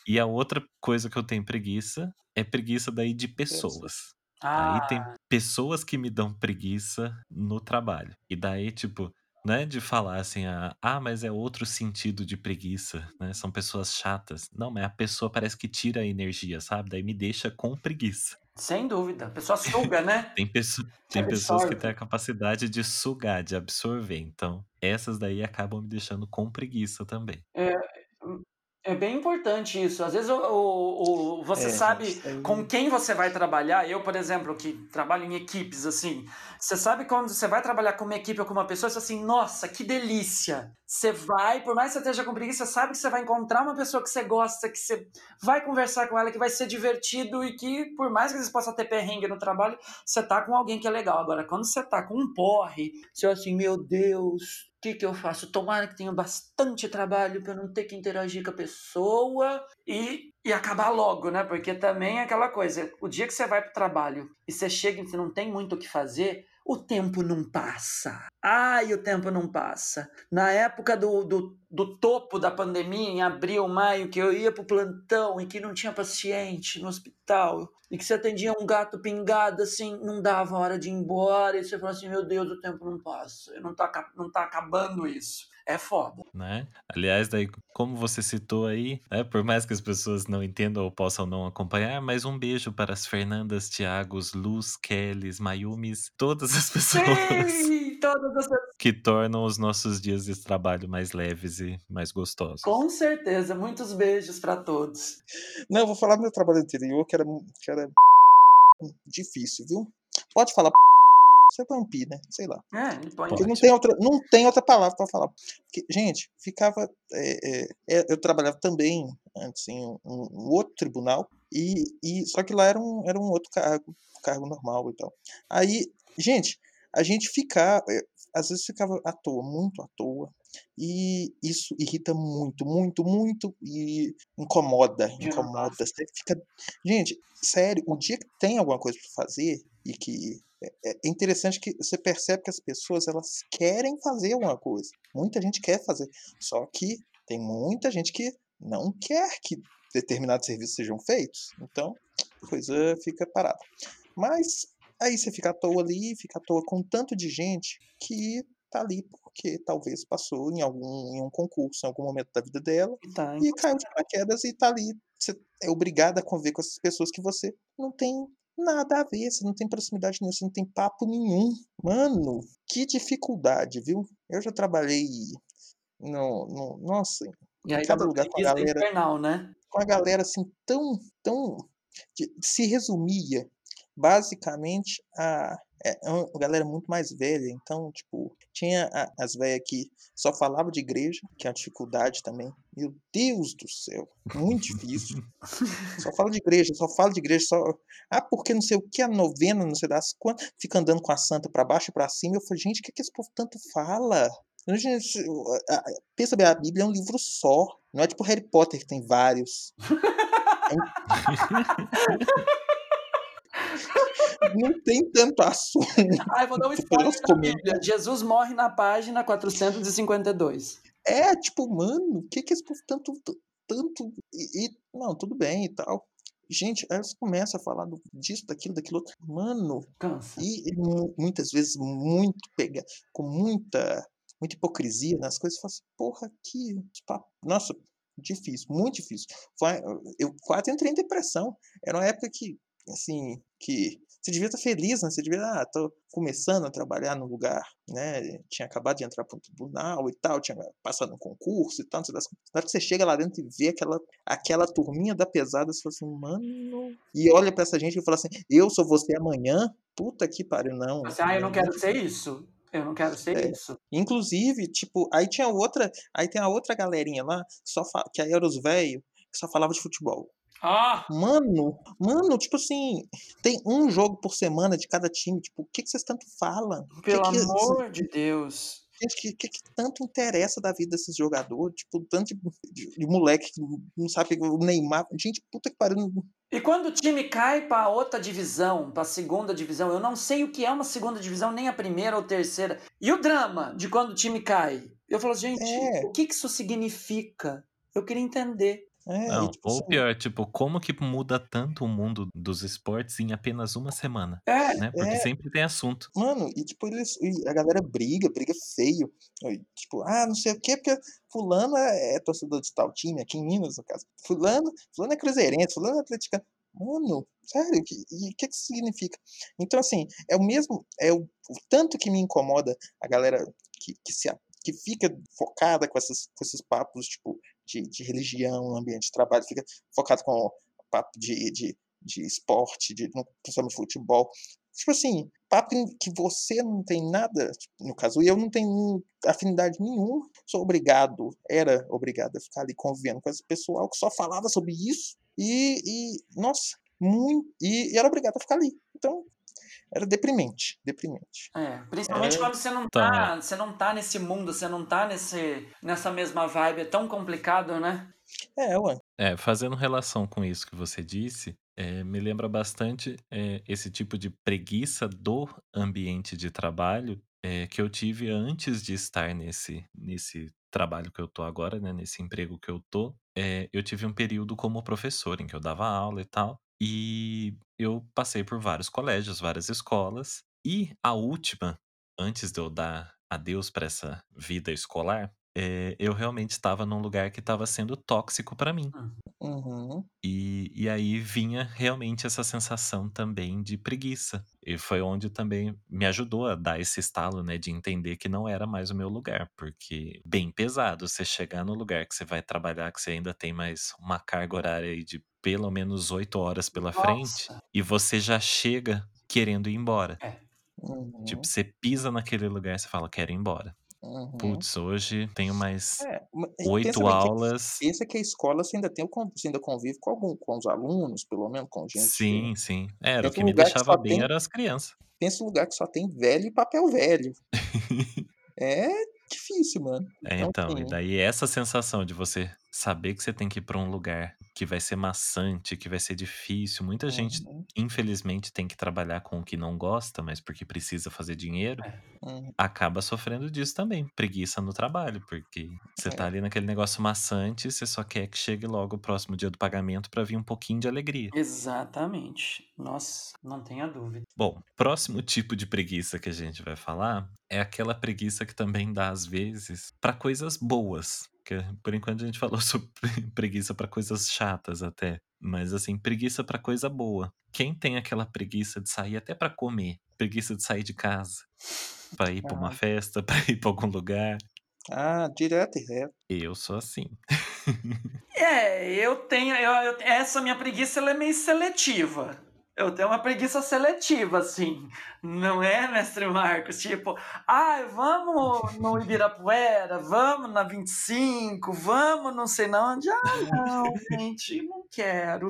E a outra coisa que eu tenho preguiça, é preguiça daí de pessoas. Aí Ah, tem pessoas que me dão preguiça no trabalho. E daí, tipo, não é de falar assim: "Ah, ah, mas é outro sentido de preguiça, né, são pessoas chatas". Não, mas a pessoa parece que tira a energia, sabe, daí me deixa com preguiça. sem dúvida. A pessoa suga, né? Tem tem pessoas que têm a capacidade de sugar, de absorver, então essas daí acabam me deixando com preguiça também. É, é bem importante isso. Às vezes o o o você É, sabe com quem você vai trabalhar. Eu, por exemplo, que trabalho em equipes, assim, você sabe quando você vai trabalhar com uma equipe ou com uma pessoa, você fala assim: "Nossa, que delícia". Você vai, por mais que você esteja com preguiça, você sabe que você vai encontrar uma pessoa que você gosta, que você vai conversar com ela, que vai ser divertido e que, por mais que vezes possa ter perrengue no trabalho, você tá com alguém que é legal. Agora, quando você tá com um porre, você fala assim: "Meu Deus, que que eu faço? Tomara que tenha bastante trabalho para não ter que interagir com a pessoa e e acabar logo, né? Porque também é aquela coisa, o dia que você vai pro trabalho e você chega e você não tem muito o que fazer, o tempo não passa. Ai, o tempo não passa. Na época do, do, do topo da pandemia, em abril, maio, que eu ia pro plantão e que não tinha paciente no hospital, e que você atendia um gato pingado, assim, não dava hora de ir embora, e você falou assim, meu Deus, o tempo não passa, não tá, aca- não tá acabando isso. É foda. Né. Aliás, daí, como você citou aí, né, por mais que as pessoas não entendam ou possam não acompanhar, mas um beijo para as Fernandas, Thiagos, Luz, Kellys, Mayumis, todas as pessoas Sim, todas as pessoas. que tornam os nossos dias de trabalho mais leves e mais gostosos. Com certeza, muitos beijos pra todos. Não, eu vou falar do meu trabalho anterior, que era, que era difícil, viu? Pode falar você põe um pi, né? Sei lá. É. Porque não Pode. tem outra, não tem outra palavra para falar. Porque, gente, ficava. é, é, é, eu trabalhava também antes em um, um outro tribunal, e, e só que lá era um, era um outro cargo, cargo normal e tal. Aí, gente, a gente ficava. é, Às vezes ficava à toa, muito à toa. E isso irrita muito, muito, muito e incomoda, incomoda. Você fica. Gente, sério, o dia que tem alguma coisa para fazer e que é é interessante que você percebe que as pessoas elas querem fazer alguma coisa. Muita gente quer fazer, só que tem muita gente que não quer que determinados serviços sejam feitos. Então, a coisa fica parada. Mas aí você fica à toa ali, fica à toa com tanto de gente que tá ali porque talvez passou em algum em um concurso em algum momento da vida dela Tá, e caiu de paraquedas e tá ali. Você é obrigado a conviver com essas pessoas que você não tem nada a ver, você não tem proximidade nenhuma, você não tem papo nenhum. Mano, que dificuldade, viu? Eu já trabalhei no, no nossa, E em aí cada lugar com a galera, infernal, né? com a galera assim tão, tão se resumia basicamente a é é uma galera muito mais velha, então, tipo, tinha as velhas que só falava de igreja, que é uma dificuldade também. Meu Deus do céu, muito difícil. Só fala de igreja, só fala de igreja, só ah, porque não sei o que, a novena, não sei das quantas, fica andando com a santa pra baixo e pra cima. Eu falei: "Gente, o que que esse povo tanto fala?" Gente, pensa bem, a Bíblia é um livro só, não é tipo Harry Potter que tem vários. Não tem tanto assunto Ai, vou dar um spoiler da. Bíblia. Jesus morre na página 452. É, tipo, mano, o que que esse povo tanto tanto e e não, tudo bem e tal. Gente, aí elas começam a falar do disso, daquilo, daquilo outro. Mano, Cansa. e e mu muitas vezes muito pega com muita muita hipocrisia nas coisas, eu falo assim: "Porra, que papo" nossa, difícil, muito difícil. Foi eu quase entrei em depressão. Era uma época que, assim, que você devia estar feliz, né? Você devia, ah, tô começando a trabalhar no lugar, né? Tinha acabado de entrar para o tribunal e tal, tinha passado um concurso e tal. Na hora que você chega lá dentro e vê aquela, aquela turminha da pesada, você fala assim, mano. E olha para essa gente e fala assim, eu sou você amanhã? Puta que pariu, não. Você, ah, eu não quero ser isso. Eu não quero ser é. isso. Inclusive, tipo, aí tinha outra. Aí tem a outra galerinha lá, que, só que aí era os velhos, que só falava de futebol. Ah! Mano, mano, tipo assim, tem um jogo por semana de cada time. Tipo, o que, que vocês tanto falam? Pelo que amor de Deus. O que, que, que, tanto interessa da vida desses jogadores? Tipo, tanto de, de, de moleque que não sabe o Neymar. Gente, puta que pariu. E quando o time cai para outra divisão, para a segunda divisão, eu não sei o que é uma segunda divisão, nem a primeira ou terceira. E o drama de quando o time cai? Eu falo, gente, é. o que, que isso significa? Eu queria entender. É, Não, e, tipo, ou assim, pior, tipo, como que muda tanto o mundo dos esportes em apenas uma semana, É, né? Porque é, sempre tem assunto. mano, e tipo, eles, e a galera briga, briga feio. E, Tipo, ah, não sei o quê, porque fulano é, é torcedor de tal time, aqui em Minas, no caso. Fulano, fulano é cruzeirense, fulano é atleticano. Mano, sério, que- e o que que isso significa? Então, assim, é o mesmo, é o, o tanto que me incomoda a galera que, que, se, que fica focada com, essas, com esses papos, tipo, de, de religião ambiente de trabalho, fica focado com papo de, de, de esporte, de, principalmente futebol. Tipo assim, papo que você não tem nada, tipo, no caso eu não tenho afinidade nenhuma, sou obrigado, era obrigado a ficar ali convivendo com esse pessoal que só falava sobre isso e, e nossa, muito, e, e era obrigado a ficar ali. Então, era deprimente, deprimente. É, principalmente É. quando você não tá, você não tá nesse mundo, você não tá nesse, nessa mesma vibe, é tão complicado, né? É, ué. É, fazendo relação com isso que você disse, é, me lembra bastante é, esse tipo de preguiça do ambiente de trabalho é, que eu tive antes de estar nesse, nesse trabalho que eu tô agora, né, nesse emprego que eu tô. É, eu tive um período como professor em que eu dava aula e tal, e eu passei por vários colégios, várias escolas, e a última, antes de eu dar adeus para essa vida escolar, é, eu realmente estava num lugar que estava sendo tóxico para mim. Uhum. E, e aí vinha realmente essa sensação também de preguiça. E foi onde também me ajudou a dar esse estalo, né, de entender que não era mais o meu lugar, porque bem pesado você chegar no lugar que você vai trabalhar, que você ainda tem mais uma carga horária aí de pelo menos oito horas pela frente, Nossa. e você já chega querendo ir embora. Uhum. Tipo, você pisa naquele lugar e você fala, quero ir embora. Uhum. Putz, hoje tenho mais É, oito que- aulas. pensa que a escola você ainda tem você ainda convive com algum com os alunos, pelo menos com gente. Sim, sim. Era, o que me que deixava só bem tem- eram as crianças. Pensa um lugar que só tem velho e papel velho. É difícil, mano. É, Então, então, e assim, daí essa sensação de você saber que você tem que ir pra um lugar que vai ser maçante, que vai ser difícil. Muita gente, uhum, infelizmente, tem que trabalhar com o que não gosta, mas porque precisa fazer dinheiro, uhum. acaba sofrendo disso também. Preguiça no trabalho, porque você tá É. ali naquele negócio maçante, você só quer que chegue logo o próximo dia do pagamento pra vir um pouquinho de alegria. Exatamente. Nossa, não tenha dúvida. Bom, próximo tipo de preguiça que a gente vai falar é aquela preguiça que também dá às vezes pra coisas boas. Que por enquanto a gente falou sobre preguiça pra coisas chatas até, mas assim, preguiça pra coisa boa. Quem tem aquela preguiça de sair até pra comer, preguiça de sair de casa, pra ir pra uma Ah. festa, pra ir pra algum lugar, Ah, direto e reto. eu sou assim. É, eu tenho. eu- eu- essa minha preguiça ela é meio seletiva. Eu tenho uma preguiça seletiva, assim. Não é, mestre Marcos? Tipo, ai, vamos no Ibirapuera, vamos na 25, vamos não sei na onde. Ah, não, gente, não quero.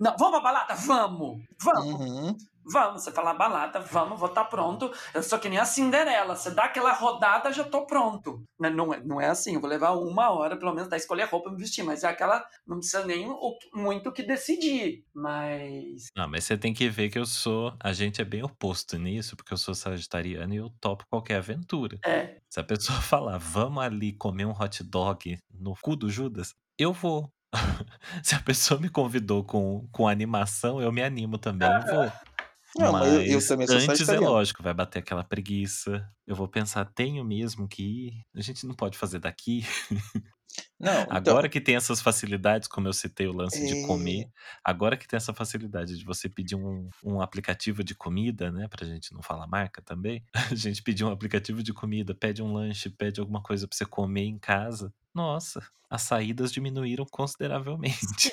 Não, vamos pra balada? Vamos! Vamos! Uhum. Vamos, você fala balada, vamos, vou estar pronto. Eu sou que nem a Cinderela, você dá aquela rodada, já tô pronto. Não, não, é, não é assim, eu vou levar uma hora, pelo menos, pra escolher roupa e me vestir, mas é aquela, não precisa nem o, muito o que decidir, mas... Não, mas você tem que ver que eu sou. A gente é bem oposto nisso, porque eu sou sagitariano e eu topo qualquer aventura. É, Se a pessoa falar, vamos ali comer um hot dog no cu do Judas, eu vou. Se a pessoa me convidou com, com animação, eu me animo também e vou. Não, mas eu, eu também sou antes é lógico, vai bater aquela preguiça. Eu vou pensar, tenho mesmo que ir? A gente não pode fazer daqui. Não, então, Agora que tem essas facilidades, como eu citei o lance de comer, agora que tem essa facilidade de você pedir um, um aplicativo de comida, né? Pra gente não falar marca também. A gente pedir um aplicativo de comida, pede um lanche, pede alguma coisa pra você comer em casa. Nossa, as saídas diminuíram consideravelmente.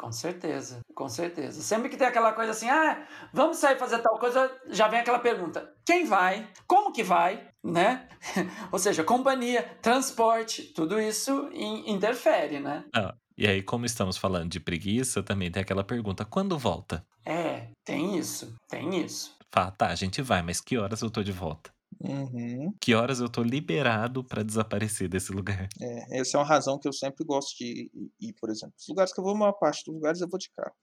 Com certeza, com certeza. Sempre que tem aquela coisa assim, ah, vamos sair fazer tal coisa, já vem aquela pergunta: quem vai? Como que vai? Né? Ou seja, companhia, transporte, tudo isso in- interfere, né? Ah, e aí, como estamos falando de preguiça, também tem aquela pergunta: quando volta? É, tem isso, tem isso. Fala, tá, a gente vai, mas que horas eu tô de volta? Uhum, Que horas eu tô liberado pra desaparecer desse lugar? é, essa é uma razão que eu sempre gosto de ir, por exemplo. Os lugares que eu vou, a maior parte dos lugares eu vou de carro.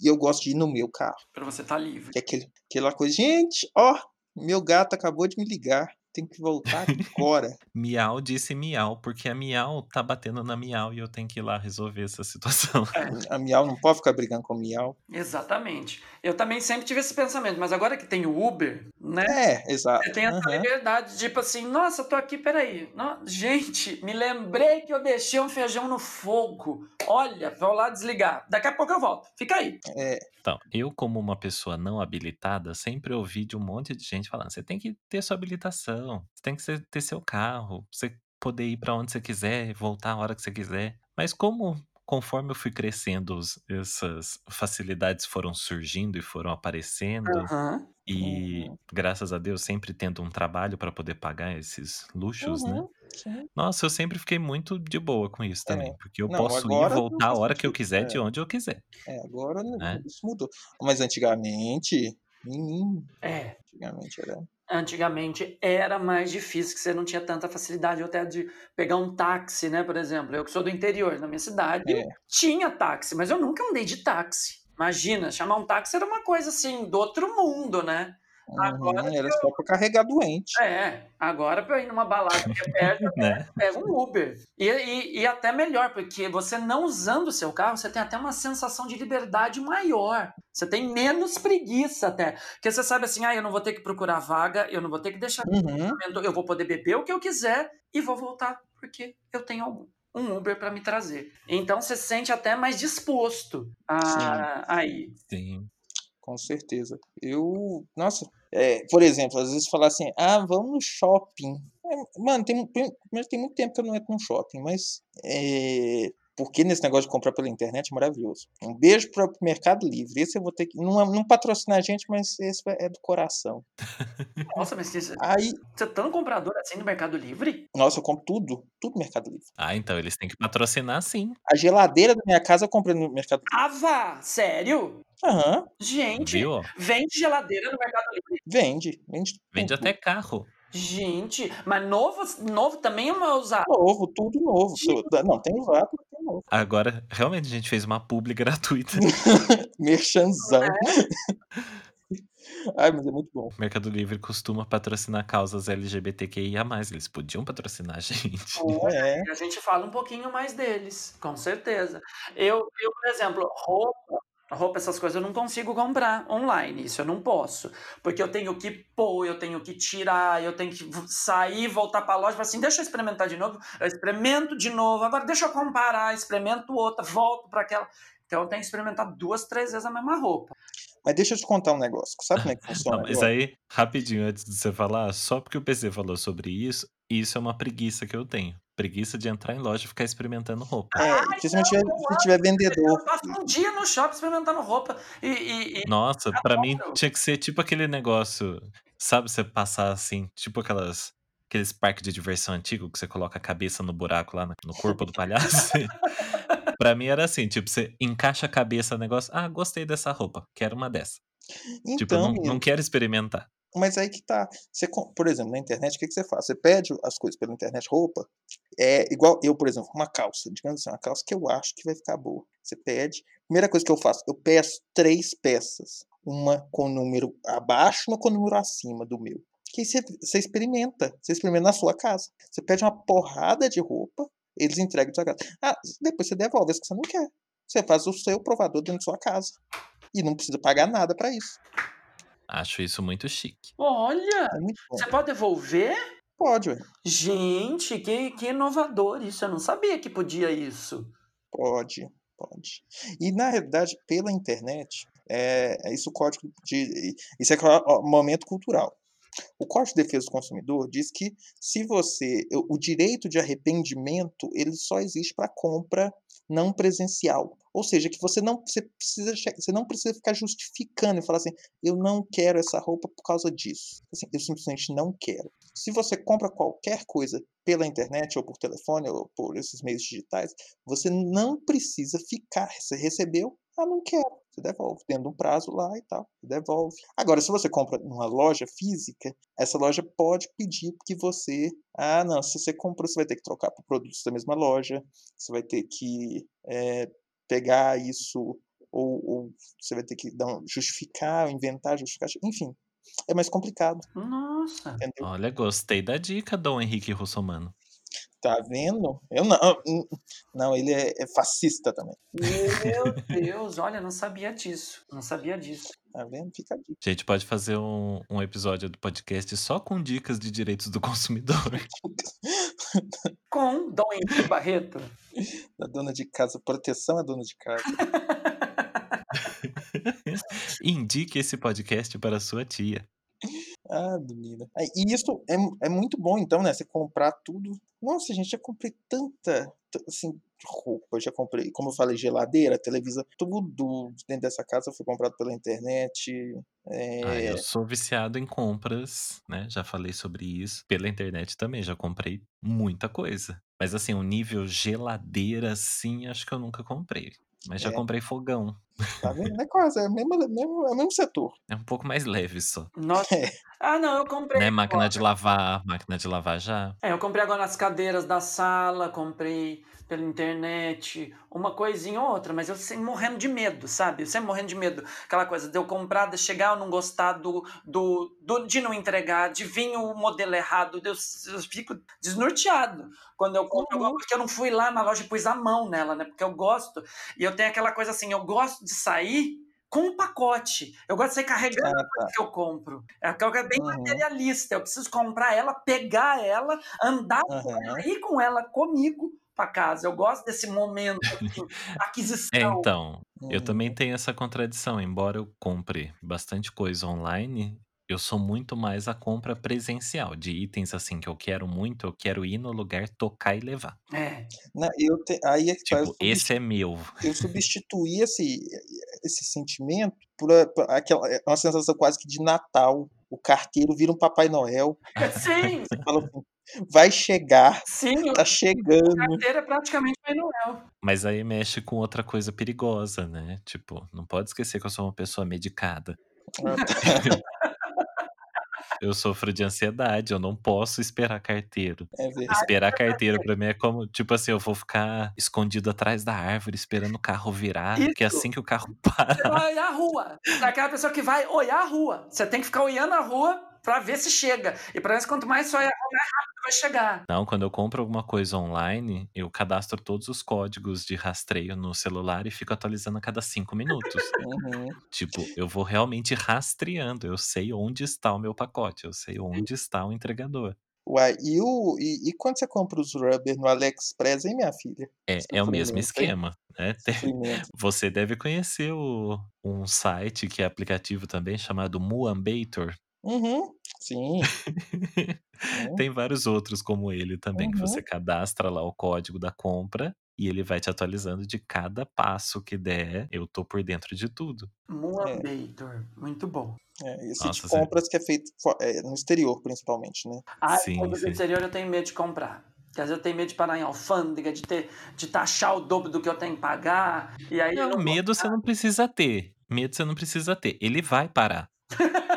E eu gosto de ir no meu carro. Pra você estar livre. Que é aquele, aquela coisa, gente, ó, meu gato acabou de me ligar. Tem que voltar agora. Miau disse miau, porque a miau tá batendo na miau e eu tenho que ir lá resolver essa situação. A Miau não pode ficar brigando com a Miau. Exatamente. Eu também sempre tive esse pensamento, mas agora que tem o Uber, né? É, exato. Você tem essa aham. liberdade, tipo assim, nossa, eu tô aqui, peraí. No- Gente, me lembrei que eu deixei um feijão no fogo. Olha, vou lá desligar. Daqui a pouco eu volto. Fica aí. É, Então, eu, como uma pessoa não habilitada, sempre ouvi de um monte de gente falando: você tem que ter sua habilitação, você tem que ter seu carro, você poder ir pra onde você quiser, voltar a hora que você quiser. Mas como conforme eu fui crescendo, essas facilidades foram surgindo e foram aparecendo, Aham. e graças a Deus sempre tendo um trabalho pra poder pagar esses luxos, né? uhum, sim. Nossa, eu sempre fiquei muito de boa com isso também, porque eu Não, posso ir e voltar a hora que eu quiser, é. de onde eu quiser. É, agora não- É. isso mudou. Mas antigamente, menino, É. antigamente era. Antigamente era mais difícil, que você não tinha tanta facilidade até de pegar um táxi, né? Por exemplo, eu que sou do interior, na minha cidade, É. tinha táxi, mas eu nunca andei de táxi. Imagina, chamar um táxi era uma coisa assim, do outro mundo, né? Agora Uhum, era só pra carregar doente. É, agora pra ir numa balada que é perto, eu Né? pego um Uber. E, e, e até melhor, porque você não usando o seu carro, você tem até uma sensação de liberdade maior. Você tem menos preguiça até. Porque você sabe assim, ah, eu não vou ter que procurar vaga, eu não vou ter que deixar Uhum, eu vou poder beber o que eu quiser e vou voltar, porque eu tenho algum. Um Uber para me trazer. Então você se sente até mais disposto a, a ir. Sim. Com certeza. Eu, nossa, é, por exemplo, às vezes falar assim, ah, vamos no shopping. É, mano, tem, tem, tem muito tempo que eu não entro num shopping, mas é, porque nesse negócio de comprar pela internet é maravilhoso. Um beijo para o Mercado Livre. Esse eu vou ter que. Não, é- não patrocina a gente, mas esse é do coração. Nossa, mas você Aí, você é tão comprador assim no Mercado Livre? nossa, eu compro tudo, tudo no Mercado Livre. Ah, então eles têm que patrocinar sim. A geladeira da minha casa eu comprei no Mercado Livre. Ava! Sério? Aham, Gente, Viu? vende geladeira no Mercado Livre. vende. Vende, Vende até carro. Gente, mas novo, novo também é uma usar. Novo, tudo novo. Não, tem usado, mas tem novo. Agora, realmente, a gente fez uma publi gratuita. Merchanzão. Ai, mas é muito bom. O Mercado Livre costuma patrocinar causas LGBTQIA+. Eles podiam patrocinar a gente. É. A gente fala um pouquinho mais deles, com certeza. Eu, eu por exemplo, roupa, roupa, essas coisas eu não consigo comprar online, isso eu não posso. Porque eu tenho que pôr, eu tenho que tirar, eu tenho que sair, voltar para a loja, falar assim, deixa eu experimentar de novo, eu experimento de novo, agora deixa eu comparar, experimento outra, volto para aquela. Então eu tenho que experimentar duas, três vezes a mesma roupa. Mas deixa eu te contar um negócio. Sabe como é que funciona? Não, mas agora? aí, rapidinho, antes de você falar, só porque o PC falou sobre isso, isso é uma preguiça que eu tenho. Preguiça de entrar em loja e ficar experimentando roupa. É, porque se não tiver, se tiver vendedor. Eu passo um dia no shopping experimentando roupa e- e- e Nossa, pra mim tinha que ser tipo aquele negócio, sabe, você passar assim, tipo aquelas aqueles parques de diversão antigo que você coloca a cabeça no buraco lá no, corpo do palhaço. pra mim era assim, tipo, você encaixa a cabeça no negócio, ah, gostei dessa roupa, quero uma dessa. tipo, eu Então, não, menino, não quero experimentar. Mas aí que tá. Você, por exemplo, na internet, o que, que você faz? Você pede as coisas pela internet, roupa. É igual eu, por exemplo, uma calça. Digamos assim, uma calça que eu acho que vai ficar boa. Você pede. Primeira coisa que eu faço, eu peço três peças. Uma com número abaixo, uma com número acima do meu. Que você, você experimenta. Você experimenta na sua casa. Você pede uma porrada de roupa, eles entregam na sua casa. Ah, depois você devolve as que você não quer. Você faz o seu provador dentro da sua casa. E não precisa pagar nada pra isso. Acho isso muito chique. Olha, É muito você pode devolver? Pode, ué. Gente, que, que inovador isso. Eu não sabia que podia isso. Pode, pode. E na realidade, pela internet, é, é isso o código de. Isso é o momento cultural. O Código de Defesa do Consumidor diz que se você. O direito de arrependimento ele só existe para compra não presencial. Ou seja, que você não, você precisa, você não precisa ficar justificando e falar assim, eu não quero essa roupa por causa disso. Assim, eu simplesmente não quero. Se você compra qualquer coisa pela internet ou por telefone ou por esses meios digitais, você não precisa ficar. Você recebeu, ah, não quero. Você devolve, tendo um prazo lá e tal, devolve. Agora, se você compra numa loja física, essa loja pode pedir que você. Ah, não, se você comprou, você vai ter que trocar por produtos da mesma loja, você vai ter que é, pegar isso, ou, ou, você vai ter que dar, justificar, inventar, justificar, enfim. É mais complicado. Nossa. Entendeu? Olha, gostei da dica, Dom Henrique Russomano. Tá vendo? Eu não. Não, ele é, é fascista também. Meu Deus, olha, não sabia disso. Não sabia disso. Tá vendo? Fica a dica. A gente pode fazer um, um episódio do podcast só com dicas de direitos do consumidor. com Dom Henrique Barreto. Da dona de casa, proteção à dona de casa. Indique esse podcast para sua tia. Ah, menina. E isso é, é muito bom, então, né? Você comprar tudo. Nossa, gente, já comprei tanta, assim, roupa, já comprei, como eu falei, geladeira, televisão, tudo dentro dessa casa foi comprado pela internet. É... Ah, eu sou viciado em compras, né? Já falei sobre isso. Pela internet também, já comprei muita coisa. Mas assim, o um nível geladeira, assim, acho que eu nunca comprei. Mas já É. comprei fogão. Tá vendo? É quase, é o mesmo, é o mesmo, é o mesmo setor. É um pouco mais leve só. Nossa. É. Ah, não, eu comprei. Né? Máquina agora. de lavar, máquina de lavar já. É, eu comprei agora as cadeiras da sala, comprei pela internet, uma coisinha ou outra, mas eu sempre morrendo de medo, sabe? Eu sempre morrendo de medo. Aquela coisa de eu comprar, de chegar, eu não gostar do, do, do- de não entregar, de vir o modelo errado, eu, eu fico desnorteado quando eu compro Uhum. alguma coisa, porque eu não fui lá na loja e pus a mão nela, né? Porque eu gosto, e eu tenho aquela coisa assim, eu gosto de sair com um pacote. Eu gosto de sair carregando Ah, tá. que eu compro. É aquela coisa bem Uhum. materialista. Eu preciso comprar ela, pegar ela, andar com Aham. ela, ir com ela comigo para casa. Eu gosto desse momento assim, aquisição. É, então, eu Uhum. também tenho essa contradição. Embora eu compre bastante coisa online, eu sou muito mais a compra presencial de itens assim que eu quero muito, eu quero ir no lugar, tocar e levar. É. Não, eu te- aí é que tá, eu Tipo, esse é meu. eu substituí esse, esse sentimento por, a- por aquela é uma sensação quase que de Natal. O carteiro vira um Papai Noel. Sim, Você fala assim, vai chegar, sim, tá chegando. a carteira é praticamente Papai Noel. Mas aí mexe com outra coisa perigosa, né? Tipo, não pode esquecer que eu sou uma pessoa medicada. Ah, tá. Eu sofro de ansiedade, eu não posso esperar carteiro. É verdade. Esperar carteiro pra mim é como, tipo assim, eu vou ficar escondido atrás da árvore esperando o carro virar, que Isso. assim que o carro Você parar. vai olhar a rua. É aquela pessoa que vai olhar a rua. Você tem que ficar olhando a rua para ver se chega. E parece que quanto mais olha a rua, mais rápido vai chegar. Não, quando eu compro alguma coisa online, eu cadastro todos os códigos de rastreio no celular e fico atualizando a cada cinco minutos. Uhum. tipo, eu vou realmente rastreando, eu sei onde está o meu pacote, eu sei onde está o entregador. Uai, e, o, e, e quando você compra os rubber no AliExpress, hein, minha filha? É, é o mesmo esquema, né? Você deve conhecer o- um site que é aplicativo também chamado Muambator. Uhum. Sim. Tem vários outros como ele também, que Uhum. você cadastra lá o código da compra e ele vai te atualizando de cada passo que der. Eu tô por dentro de tudo. Moambator. Muito bom. É, esse Nossa, de compras que é feito é, no exterior, principalmente, né? Ah, Sim, do sim. exterior eu tenho medo de comprar. Porque às vezes eu tenho medo de parar em alfândega, de ter, de taxar o dobro do que eu tenho que pagar. E aí eu Não, não vou- medo você não precisa ter. Medo você não precisa ter. Ele vai parar.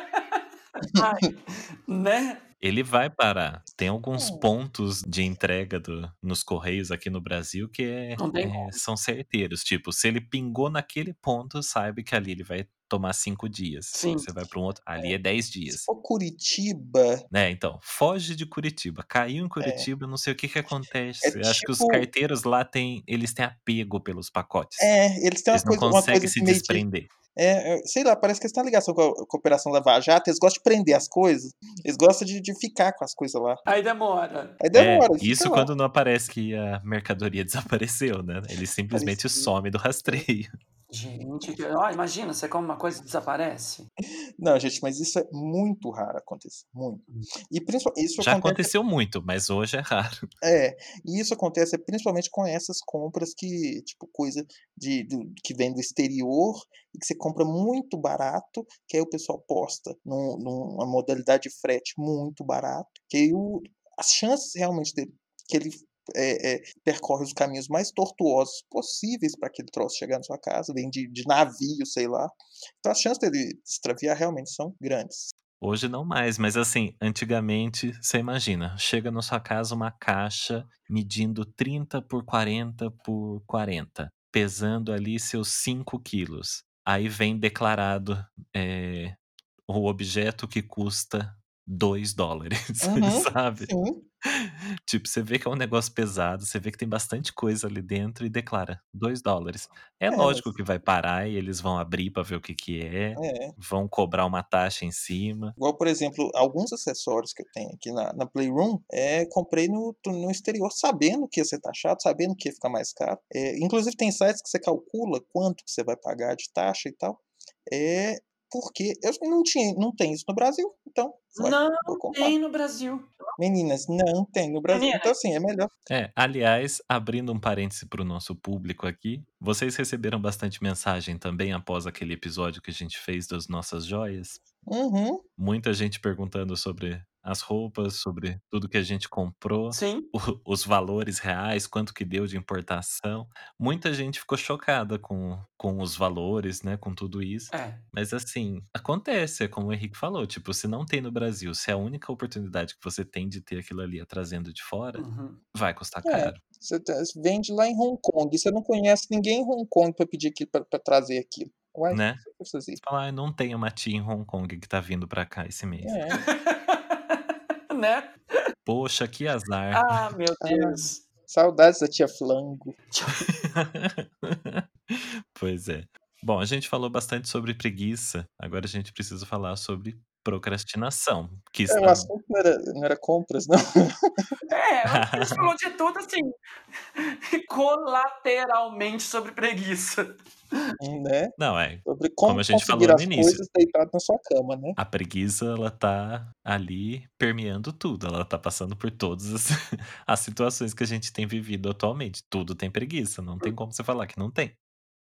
Né? Ele vai parar. Tem alguns Hum. pontos de entrega do- nos Correios aqui no Brasil que é- Não é, são certeiros. Tipo, se ele pingou naquele ponto, saiba que ali ele vai tomar cinco dias. Sim. Você vai para um outro, ali é dez Se dias. for Curitiba, Né, então, foge de Curitiba. Caiu em Curitiba, não sei o que que acontece. É Acho que os tipo- carteiros lá têm, eles têm apego pelos pacotes. é, eles têm uma Eles não coisa, uma coisa conseguem se meio de, desprender. É, é, sei lá, parece que eles têm ligação com a Cooperação Lava Jato, eles gostam de prender as coisas, eles gostam de, de ficar com as coisas lá. Aí demora. Aí demora. É, isso quando não aparece que a mercadoria desapareceu, né? Ele simplesmente Apareceu. some do rastreio. Gente, que- ó, imagina, você come uma coisa e desaparece. Não, gente, mas isso é muito raro acontecer. Muito. E principalmente isso Já acontece aconteceu muito, mas hoje é raro. É, e isso acontece principalmente com essas compras que, tipo, coisa de, do- que vem do exterior e que você compra muito barato, que aí o pessoal posta num- numa modalidade de frete muito barato, que aí o, as chances realmente dele, que ele é, é, percorre os caminhos mais tortuosos possíveis para aquele troço chegar na sua casa, vem de, de navio, sei lá. Então as chances dele extraviar realmente são grandes. Hoje não mais, mas assim, antigamente, você imagina, chega na sua casa uma caixa medindo 30 por 40 por 40, pesando ali seus 5 quilos. Aí vem declarado é, o objeto que custa 2 dólares, Uhum, sabe? Sim, Tipo, você vê que é um negócio pesado, você vê que tem bastante coisa ali dentro e declara 2 dólares. É É, lógico que vai parar e eles vão abrir pra ver o que que é, é. vão cobrar uma taxa em cima. Igual, por exemplo, alguns acessórios que eu tenho aqui na, na Playroom, é, comprei no, no exterior, sabendo que ia ser taxado, sabendo que ia ficar mais caro. É, inclusive, tem sites que você calcula quanto que você vai pagar de taxa e tal. É, porque eu não, tinha, não tem isso no Brasil, então vai, Não tem no Brasil. Meninas, não tem no Brasil. Meninas. Então, assim, é melhor. É, aliás, abrindo um parêntese para o nosso público aqui, vocês receberam bastante mensagem também após aquele episódio que a gente fez das nossas joias? Uhum, Muita gente perguntando sobre as roupas, sobre tudo que a gente comprou, Sim. o- os valores reais, quanto que deu de importação. Muita gente ficou chocada com, com os valores, né, com tudo isso. É. Mas assim, acontece, é como o Henrique falou, tipo, se não tem no Brasil, se é a única oportunidade que você tem de ter aquilo ali trazendo de fora, Uhum. vai custar É. caro. você tá- vende lá em Hong Kong, e você não conhece ninguém em Hong Kong para pedir aquilo, para trazer aquilo. Uai, Né? Falar, ah, não tem uma tia em Hong Kong que tá vindo pra cá esse mês. É. né? Poxa, que azar. Ah, meu Deus. Saudades da tia Flango. pois é. Bom, a gente falou bastante sobre preguiça, agora a gente precisa falar sobre procrastinação, que É, o assunto não era, não era compras, não. É, a gente falou de tudo assim, colateralmente sobre preguiça. né? Não, é, Sobre como, Como a gente falou no início. coisas deitado na sua cama, né? a preguiça, ela tá ali permeando tudo, ela tá passando por todas as, as situações que a gente tem vivido atualmente. Tudo tem preguiça, não tem como você falar que não tem.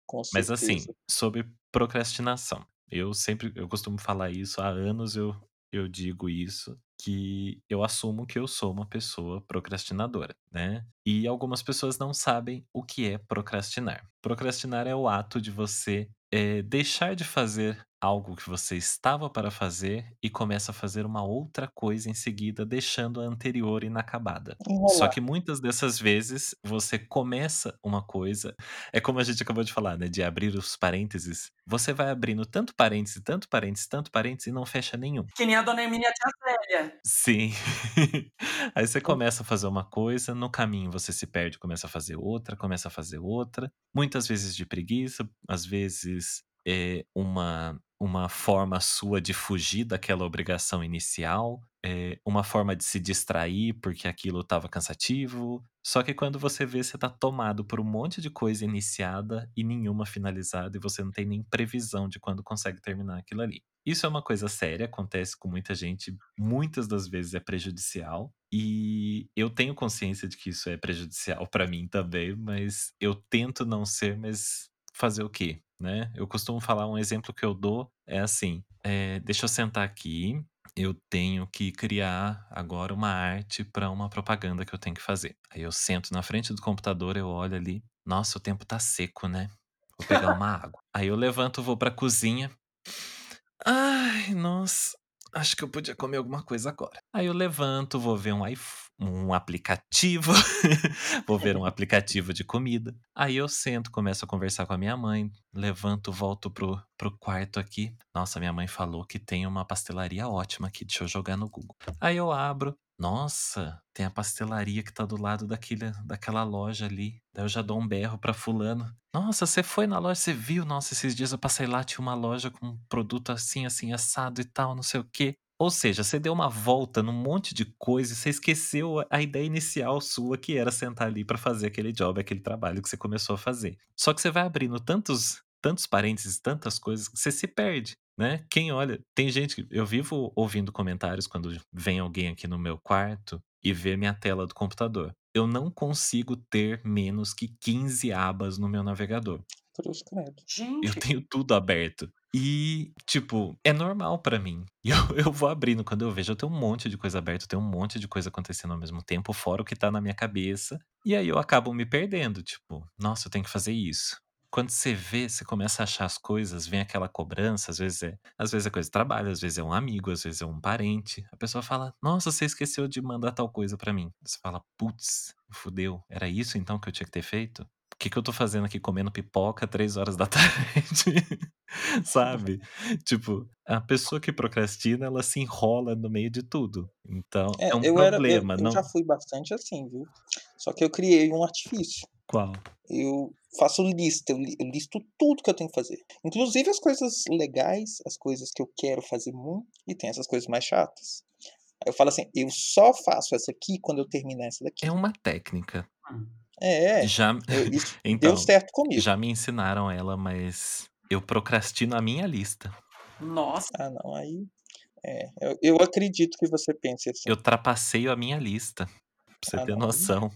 Com Mas assim, sobre procrastinação. Eu sempre, eu costumo falar isso, há anos eu, eu digo isso, que eu assumo que eu sou uma pessoa procrastinadora, né? E algumas pessoas não sabem o que é procrastinar. Procrastinar é o ato de você eh, deixar de fazer algo que você estava para fazer e começa a fazer uma outra coisa em seguida, deixando a anterior inacabada. Só Enrolar. que muitas dessas vezes você começa uma coisa, é como a gente acabou de falar, né? De abrir os parênteses. Você vai abrindo tanto parêntese, tanto parêntese, tanto parêntese e não fecha nenhum. Que nem a dona Hermínia tia Célia. Sim. Aí você começa a fazer uma coisa, no caminho você se perde, começa a fazer outra, começa a fazer outra. Muitas vezes de preguiça, às vezes é uma, uma forma sua de fugir daquela obrigação inicial, é uma forma de se distrair porque aquilo estava cansativo. Só que quando você vê, você tá tomado por um monte de coisa iniciada e nenhuma finalizada, e você não tem nem previsão de quando consegue terminar aquilo ali. Isso é uma coisa séria, acontece com muita gente, muitas das vezes é prejudicial, e eu tenho consciência de que isso é prejudicial pra mim também, mas eu tento não ser, mas fazer o quê, né? Eu costumo falar um exemplo que eu dou é assim: é, deixa eu sentar aqui, eu tenho que criar agora uma arte para uma propaganda que eu tenho que fazer. Aí eu sento na frente do computador, eu olho ali, nossa, o tempo tá seco, né? Vou pegar uma água. Aí eu levanto, vou pra cozinha. Ai, nossa, acho que eu podia comer alguma coisa agora. Aí eu levanto, vou ver um, iPh- um aplicativo, vou ver um aplicativo de comida. Aí eu sento, começo a conversar com a minha mãe, levanto, volto pro, pro quarto aqui. Nossa, minha mãe falou que tem uma pastelaria ótima aqui, deixa eu jogar no Google. Aí eu abro, nossa, tem a pastelaria que tá do lado daquele, daquela loja ali. Daí eu já dou um berro pra fulano. Nossa, você foi na loja, você viu? Nossa, esses dias eu passei lá, tinha uma loja com um produto assim, assim, assado e tal, não sei o quê. Ou seja, você deu uma volta num monte de coisa e você esqueceu a ideia inicial sua, que era sentar ali pra fazer aquele job, aquele trabalho que você começou a fazer. Só que você vai abrindo tantos, tantos parênteses, tantas coisas, que você se perde, né? Quem olha, tem gente que eu vivo ouvindo comentários quando vem alguém aqui no meu quarto e vê minha tela do computador. Eu não consigo ter menos que 15 abas no meu navegador. Credo. Eu Gente, tenho tudo aberto. E, tipo, é normal pra mim. E eu, eu vou abrindo. Quando eu vejo, eu tenho um monte de coisa aberta, eu tenho um monte de coisa acontecendo ao mesmo tempo, fora o que tá na minha cabeça. E aí eu acabo me perdendo. Tipo, nossa, eu tenho que fazer isso. Quando você vê, você começa a achar as coisas, vem aquela cobrança, às vezes é, às vezes é coisa de trabalho, às vezes é um amigo, às vezes é um parente. A pessoa fala: "Nossa, você esqueceu de mandar tal coisa pra mim". Você fala: "Putz, fudeu. Era isso então que eu tinha que ter feito?" O que, que eu tô fazendo aqui comendo pipoca três horas da tarde? Sabe? Tipo, a pessoa que procrastina, ela se enrola no meio de tudo. Então, É, é um eu era, eu, problema. eu Não... já fui bastante assim, viu? Só que eu criei um artifício. Qual? Eu faço lista, eu, li- eu listo tudo que eu tenho que fazer. Inclusive as coisas legais, as coisas que eu quero fazer muito, e tem essas coisas mais chatas. Aí eu falo assim, eu só faço essa aqui quando eu terminar essa daqui. É uma técnica. É, Já, eu- isso então, deu certo comigo. já me ensinaram ela, mas eu procrastino a minha lista. nossa, Ah, não, aí. É, eu, eu acredito que você pense assim. Eu trapaceio a minha lista. Pra você Ah, ter não, noção.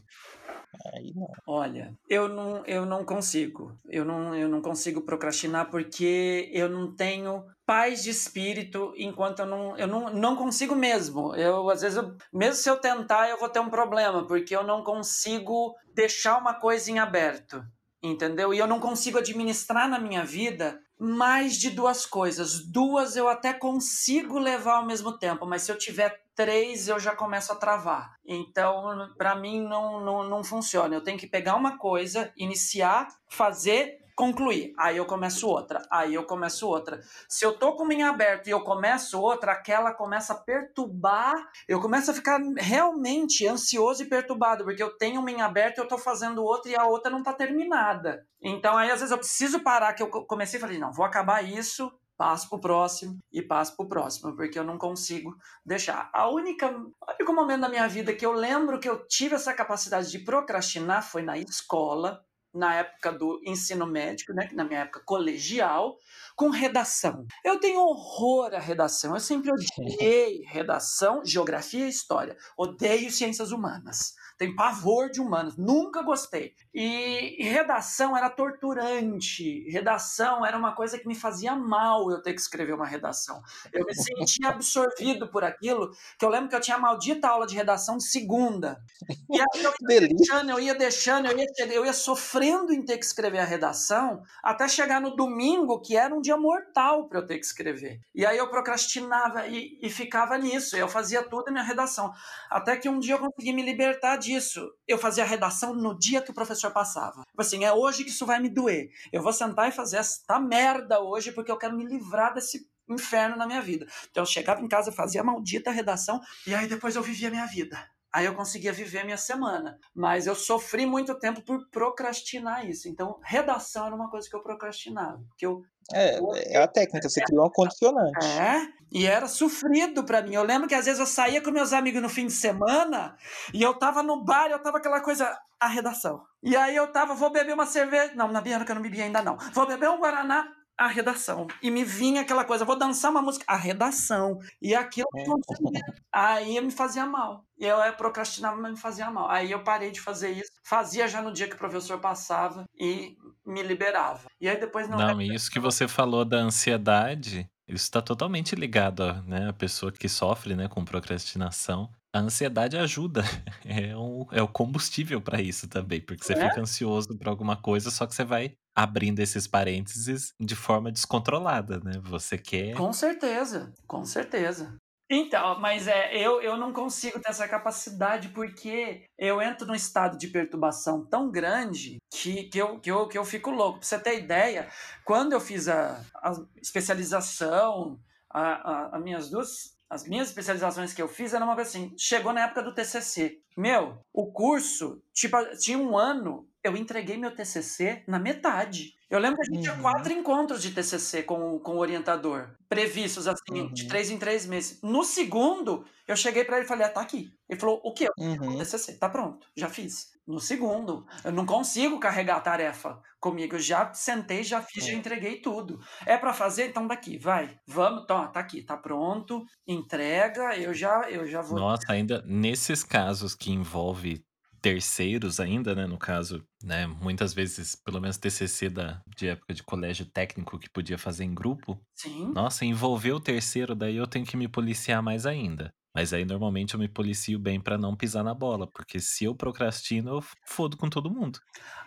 Aí não. olha, eu não, eu não consigo. Eu não, eu não consigo procrastinar porque eu não tenho paz de espírito enquanto eu não, eu não, não consigo mesmo. Eu, às vezes, eu- mesmo se eu tentar, eu vou ter um problema, porque eu não consigo deixar uma coisa em aberto. Entendeu? E eu não consigo administrar na minha vida mais de duas coisas. Duas eu até consigo levar ao mesmo tempo, mas se eu tiver três, eu já começo a travar. Então, para mim, não, não, não funciona. Eu tenho que pegar uma coisa, iniciar, fazer, concluir. Aí eu começo outra. Aí eu começo outra. Se eu tô com em aberto e eu começo outra, aquela começa a perturbar. Eu começo a ficar realmente ansioso e perturbado, porque eu tenho aberto e eu tô fazendo outra e a outra não tá terminada. Então, aí às vezes eu preciso parar, que eu co- comecei e falei, não, vou acabar isso, passo pro próximo e passo pro próximo, porque eu não consigo deixar. A única, o único momento da minha vida que eu lembro que eu tive essa capacidade de procrastinar foi na escola, na época do ensino médico, né, na minha época colegial, com redação. Eu tenho horror à redação. Eu sempre odiei redação, geografia e história. Odeio ciências humanas. Tenho pavor de humanos. Nunca gostei. E, e redação era torturante. Redação era uma coisa que me fazia mal eu ter que escrever uma redação. Eu me sentia absorvido por aquilo, que eu lembro que eu tinha a maldita aula de redação de segunda. E aí eu ia deixando, eu ia deixando, eu ia, eu ia sofrendo em ter que escrever a redação, até chegar no domingo, que era um dia mortal para eu ter que escrever. E aí eu procrastinava e, e ficava nisso. Eu fazia tudo na minha redação. Até que um dia eu consegui me libertar disso. Eu fazia a redação no dia que o professor passava. Tipo assim, é hoje que isso vai me doer. Eu vou sentar e fazer esta merda hoje porque eu quero me livrar desse inferno na minha vida. Então eu chegava em casa, fazia a maldita redação e aí depois eu vivia a minha vida. Aí eu conseguia viver a minha semana. Mas eu sofri muito tempo por procrastinar isso. Então, redação era uma coisa que eu procrastinava. Que eu É, é a técnica, você criou um condicionante. é, e era sofrido pra mim. Eu lembro que às vezes eu saía com meus amigos no fim de semana e eu tava no bar e eu tava aquela coisa, a redação. E aí eu tava, vou beber uma cerveja. Não, na Bianca eu não bebi ainda não. Vou beber um Guaraná, a redação. E me vinha aquela coisa, vou dançar uma música, a redação. E aquilo consumia. Aí me fazia mal. E eu procrastinava, mas me fazia mal. Aí eu parei de fazer isso. Fazia já no dia que o professor passava e me liberava. E aí depois não. Não, e isso que você falou da ansiedade, isso está totalmente ligado à né, a pessoa que sofre né, com procrastinação. A ansiedade ajuda, é, um, é o combustível para isso também, porque você É? fica ansioso por alguma coisa, só que você vai abrindo esses parênteses de forma descontrolada, né? Você quer. Com certeza, com certeza. Então, mas é, eu, eu não consigo ter essa capacidade porque eu entro num estado de perturbação tão grande que, que, eu, que, eu, que eu fico louco. Pra você ter ideia, quando eu fiz a, a especialização, as minhas duas as minhas especializações que eu fiz era uma coisa assim, chegou na época do TCC. Meu, o curso, tipo, tinha um ano, eu entreguei meu TCC na metade. Eu lembro que a gente uhum. tinha quatro encontros de TCC com, com o orientador, previstos assim, uhum. de três em três meses. No segundo, eu cheguei para ele e falei, ah, tá aqui. Ele falou, o quê? Uhum. TCC, tá pronto, já fiz. No segundo, eu não consigo carregar a tarefa comigo. Eu já sentei, já fiz, já é. entreguei tudo. É para fazer? Então daqui, vai. Vamos, então, tá aqui, tá pronto, entrega, eu já, eu já vou. Nossa, ainda nesses casos que envolve terceiros ainda, né, no caso, né, muitas vezes, pelo menos TCC da, de época de colégio técnico que podia fazer em grupo. Sim. Nossa, envolver o terceiro, daí eu tenho que me policiar mais ainda. Mas aí normalmente eu me policio bem para não pisar na bola, porque se eu procrastino, eu fodo com todo mundo.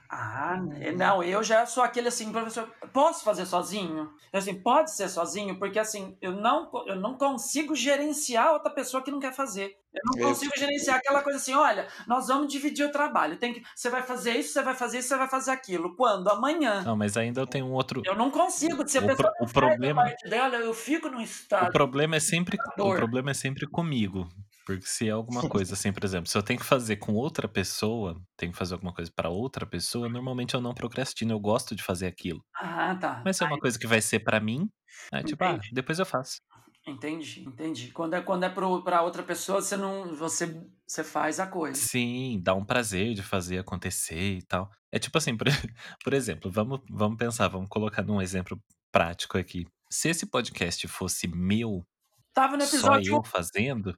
Ah, né, não, eu já sou aquele assim, professor, posso fazer sozinho? Assim, pode ser sozinho, porque assim, eu não, eu não consigo gerenciar outra pessoa que não quer fazer. Eu não consigo gerenciar aquela coisa assim, olha, nós vamos dividir o trabalho. Tem que, você vai fazer isso, você vai fazer isso, você vai fazer aquilo. Quando? Amanhã. Não, mas ainda eu tenho um outro. Eu não consigo. Se a o pessoa pro, o problema parte dela, eu fico no estado. O problema é sempre, o problema é sempre comigo. Porque se é alguma coisa assim, por exemplo, se eu tenho que fazer com outra pessoa, tenho que fazer alguma coisa para outra pessoa, normalmente eu não procrastino, eu gosto de fazer aquilo. Ah, tá. Mas se é uma coisa que vai ser para mim, é tipo, ah, depois eu faço. Entendi, entendi. Quando é, quando é para outra pessoa, você não você, você faz a coisa. Sim, dá um prazer de fazer acontecer e tal. É tipo assim, por, por exemplo, vamos, vamos pensar, vamos colocar num exemplo prático aqui. Se esse podcast fosse meu, Tava no episódio. Só eu fazendo.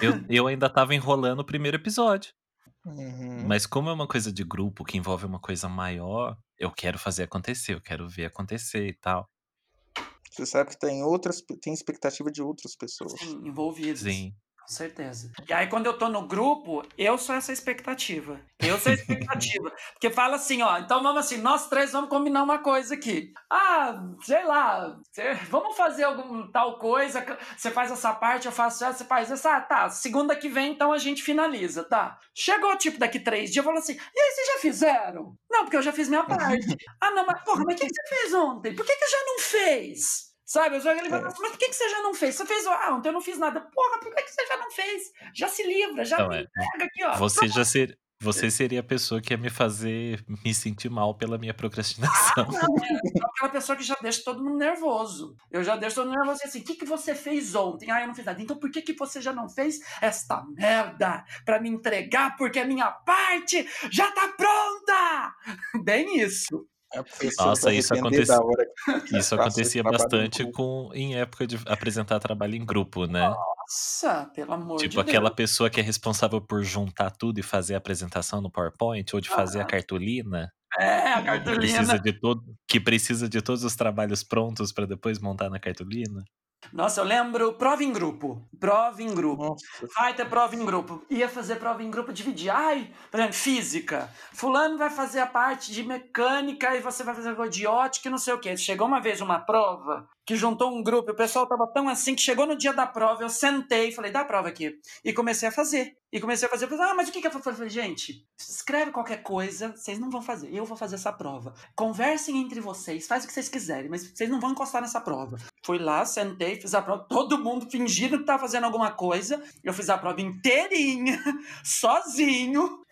eu, eu ainda tava enrolando o primeiro episódio. Uhum. Mas como é uma coisa de grupo que envolve uma coisa maior, eu quero fazer acontecer, eu quero ver acontecer e tal. Você sabe que tem outras, tem expectativa de outras pessoas. Sim, envolvidas. Sim. Com certeza. E aí, quando eu tô no grupo, eu sou essa expectativa. Eu sou a expectativa. Porque fala assim, ó, então vamos assim, nós três vamos combinar uma coisa aqui. Ah, sei lá, vamos fazer algum tal coisa, você faz essa parte, eu faço essa, você faz essa, ah, tá, segunda que vem, então a gente finaliza, tá? Chegou, tipo, daqui três dias, falou assim, e aí, vocês já fizeram? Não, porque eu já fiz minha parte. ah, não, mas porra, mas o que, que você fez ontem? Por que, que já não fez? Sabe? Eu ele é. mas por que, que você já não fez? Você fez, ah, ontem eu não fiz nada. Porra, por que, que você já não fez? Já se livra, já então, me é. aqui, ó. Você já ser, você seria a pessoa que ia me fazer me sentir mal pela minha procrastinação. Ah, não, é aquela pessoa que já deixa todo mundo nervoso. Eu já deixo todo mundo nervoso assim, o que, que você fez ontem? Ah, eu não fiz nada. Então por que, que você já não fez esta merda pra me entregar? Porque a minha parte já tá pronta! Bem isso. Nossa, isso, acontecia, isso acontecia bastante com, em época de apresentar trabalho em grupo, né? Nossa, pelo amor tipo, de Deus. Tipo, aquela pessoa que é responsável por juntar tudo e fazer a apresentação no PowerPoint, ou de fazer a cartolina. É, a cartolina. Que precisa de, todo, que precisa de todos os trabalhos prontos para depois montar na cartolina. Nossa, eu lembro prova em grupo. Prova em grupo. Nossa. Vai ter prova em grupo. Ia fazer prova em grupo, dividir. Ai, por exemplo, física. Fulano vai fazer a parte de mecânica e você vai fazer de ótica e não sei o quê. Chegou uma vez uma prova que juntou um grupo, o pessoal tava tão assim que chegou no dia da prova, eu sentei falei, dá a prova aqui. E comecei a fazer. E comecei a fazer, falei, ah, mas o que que eu falei? Gente, escreve qualquer coisa, vocês não vão fazer, eu vou fazer essa prova. Conversem entre vocês, faz o que vocês quiserem, mas vocês não vão encostar nessa prova. Fui lá, sentei, fiz a prova, todo mundo fingindo que tava fazendo alguma coisa, eu fiz a prova inteirinha, sozinho,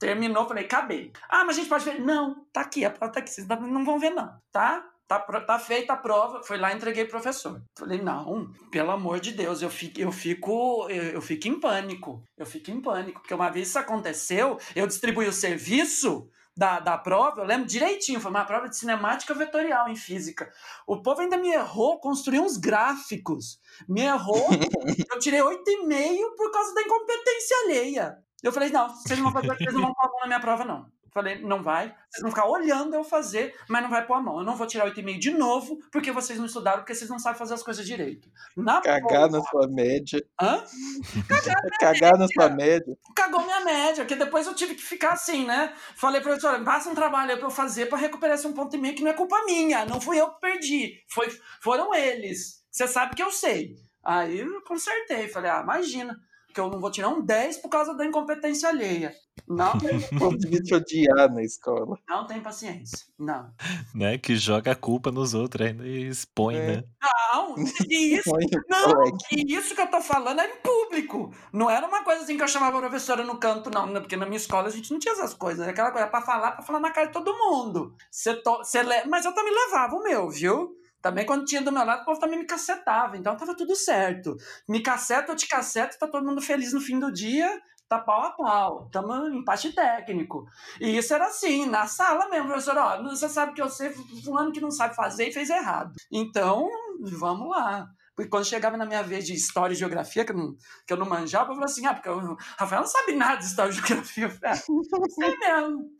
Terminou, falei, acabei. Ah, mas a gente pode ver. Não, tá aqui, a prova tá aqui. Vocês não vão ver, não, tá? Tá, tá feita a prova, fui lá entreguei pro professor. Falei, não, pelo amor de Deus, eu fico, eu fico, eu, fico em pânico. Eu fico em pânico, porque uma vez isso aconteceu, eu distribuí o serviço da, da prova, eu lembro direitinho, foi uma prova de cinemática vetorial em física. O povo ainda me errou, construiu uns gráficos. Me errou, eu tirei 8,5 por causa da incompetência alheia. Eu falei, não, vocês não vão fazer, vocês não vão na minha prova, não. Falei, não vai. Vocês vão ficar olhando eu fazer, mas não vai pôr a mão. Eu não vou tirar 8,5 de novo, porque vocês não estudaram, porque vocês não sabem fazer as coisas direito. Na Cagar na sua média. Hã? Cagar, Cagar na sua média. Cagou minha média, porque depois eu tive que ficar assim, né? Falei, professor, passa um trabalho aí pra eu fazer pra recuperar esse um ponto e meio que não é culpa minha. Não fui eu que perdi. Foi, foram eles. Você sabe que eu sei. Aí eu consertei. Falei, ah, imagina. Que eu não vou tirar um 10 por causa da incompetência alheia. Não, devia te odiar na escola. não tem paciência. Não. Né? Que joga a culpa nos outros ainda e expõe, É. né? Não, e isso, não, colega. e isso que eu tô falando era em público. Não era uma coisa assim que eu chamava a professora no canto, não. né? Porque na minha escola a gente não tinha essas coisas. Era aquela coisa pra falar, pra falar na cara de todo mundo. Cê to, cê le... Mas eu também levava o meu, viu? Também quando tinha do meu lado, o povo também me cacetava. Então tava tudo certo. Me caceta, eu te caceto, tá todo mundo feliz no fim do dia. Tá pau a pau. Tamo em empate técnico. E isso era assim, na sala mesmo, professor. Ó, você sabe que eu sei, fulano que não sabe fazer e fez errado. Então, vamos lá. Porque quando chegava na minha vez de história e geografia, que eu não, que eu não manjava, eu falava assim: ah, porque o Rafael não sabe nada de história e geografia. Eu falei, ah, sei mesmo.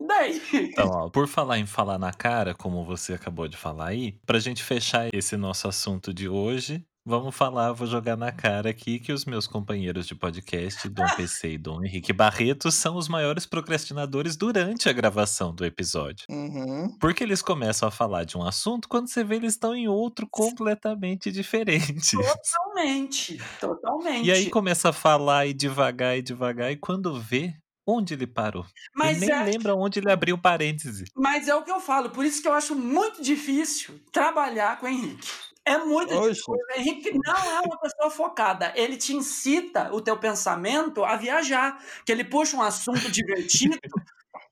E daí? Então, ó, por falar em falar na cara, como você acabou de falar aí, pra gente fechar esse nosso assunto de hoje, vamos falar, vou jogar na cara aqui que os meus companheiros de podcast, Dom PC e Dom Henrique Barreto, são os maiores procrastinadores durante a gravação do episódio. Uhum. Porque eles começam a falar de um assunto quando você vê eles estão em outro completamente diferente. Totalmente. Totalmente. E aí começa a falar e devagar e devagar, e quando vê, onde ele parou? mas, ele nem é, lembra onde ele abriu parêntese. mas é o que eu falo, por isso que eu acho muito difícil trabalhar com o Henrique. É muito Oxe. O Henrique não é uma pessoa focada. Ele te incita o teu pensamento a viajar. Que ele puxa um assunto divertido.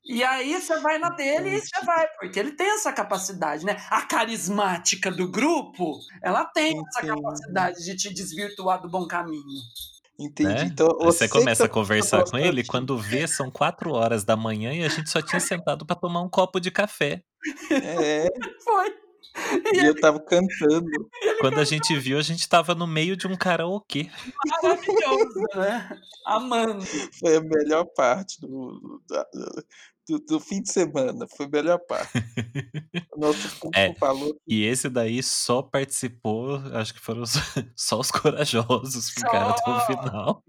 e aí você vai na dele e você vai, porque ele tem essa capacidade, né? A carismática do grupo, ela tem essa Entendi. capacidade de te desvirtuar do bom caminho. Entendi. Né? Então, você começa a tá conversar com ele, quando vê, são quatro horas da manhã e a gente só tinha sentado pra tomar um copo de café. É, Foi. e eu tava cantando. Quando a gente viu, a gente tava no meio de um karaokê. Maravilhoso, né? Amando. Foi a melhor parte do, do, do fim de semana. Foi a melhor parte. O nosso público É. falou E esse daí só participou, acho que foram os- só os corajosos ficaram até o Só. final.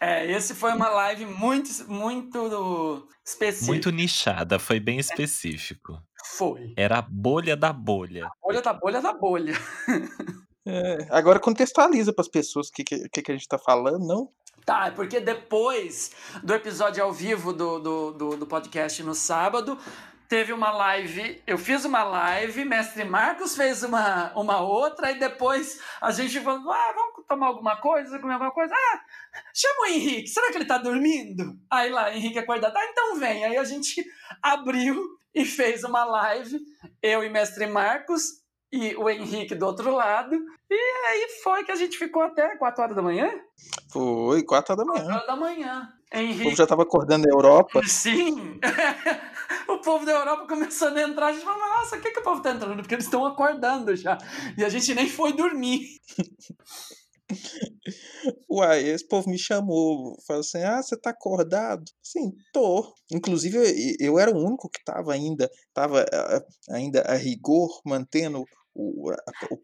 É, esse foi uma live muito, muito específica. Muito nichada, foi bem específico. Foi. Era a bolha da bolha. Bolha da bolha da bolha. É, agora contextualiza para as pessoas o que, que, que que a gente tá falando, não? Tá, é porque depois do episódio ao vivo do, do, do, do podcast no sábado, teve uma live. Eu fiz uma live, mestre Marcos fez uma, uma outra, e depois a gente falou: ah, vamos tomar alguma coisa, comer alguma coisa? Ah, chama o Henrique, será que ele tá dormindo? Aí lá, Henrique acordado, ah, então vem. Aí a gente abriu e fez uma live, eu e mestre Marcos. E o Henrique do outro lado. E aí foi que a gente ficou até 4 horas da manhã? Foi, quatro horas da 4 manhã. horas da manhã. O Henrique. povo já tava acordando na Europa. Sim! o povo da Europa começando a entrar, a gente falou, nossa, o que, que o povo tá entrando? Porque eles estão acordando já. E a gente nem foi dormir. Uai, esse povo me chamou, falou assim: ah, você tá acordado? Sim, tô. Inclusive, eu, eu era o único que tava ainda, tava ah, ainda a rigor, mantendo o, a- o,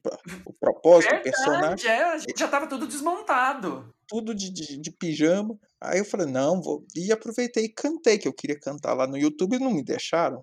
o propósito, o personagem, Verdade, é, a gente já tava tudo desmontado. tudo de, de, de pijama. Aí eu falei, não, vou. E aproveitei e cantei, que eu queria cantar lá no YouTube e não me deixaram.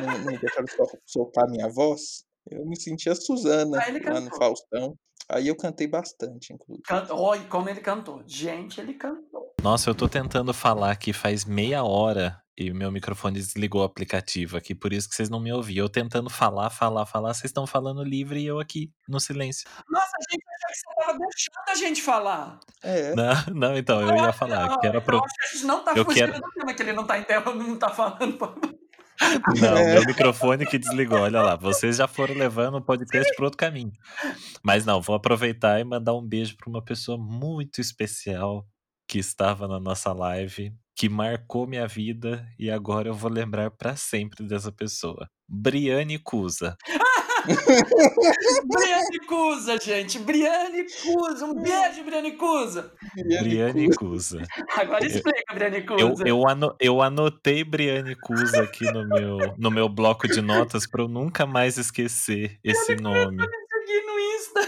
não, não me deixaram sol- soltar minha voz. Eu me sentia Suzana Aí ele lá no. Faustão. Aí eu cantei bastante, inclusive. Cantou. Oi, como ele cantou. Gente, ele cantou. Nossa, eu tô tentando falar aqui faz meia hora e o meu microfone desligou o aplicativo aqui, por isso que vocês não me ouviam. Eu tentando falar, falar, falar, vocês estão falando livre e eu aqui no silêncio. Nossa, a gente achou que você tava deixando a gente falar. É. Não, não, então, eu ia falar que era Eu pro... acho que a gente não tá eu fugindo quero- do tema, que ele não tá em tela, não tá falando. Não, É. meu microfone que desligou. Olha lá, vocês já foram levando o podcast para outro caminho. Mas não, vou aproveitar e mandar um beijo para uma pessoa muito especial que estava na nossa live, que marcou minha vida e agora eu vou lembrar para sempre dessa pessoa. Briane Cusa. Briane Cusa, gente. Briane Cusa. Um beijo, Briane Cusa. Briane Cusa. Agora explica, Briane Eu, Cusa. eu, ano- eu anotei Briane Cusa aqui no meu, no meu bloco de notas para eu nunca mais esquecer esse nome. No Insta.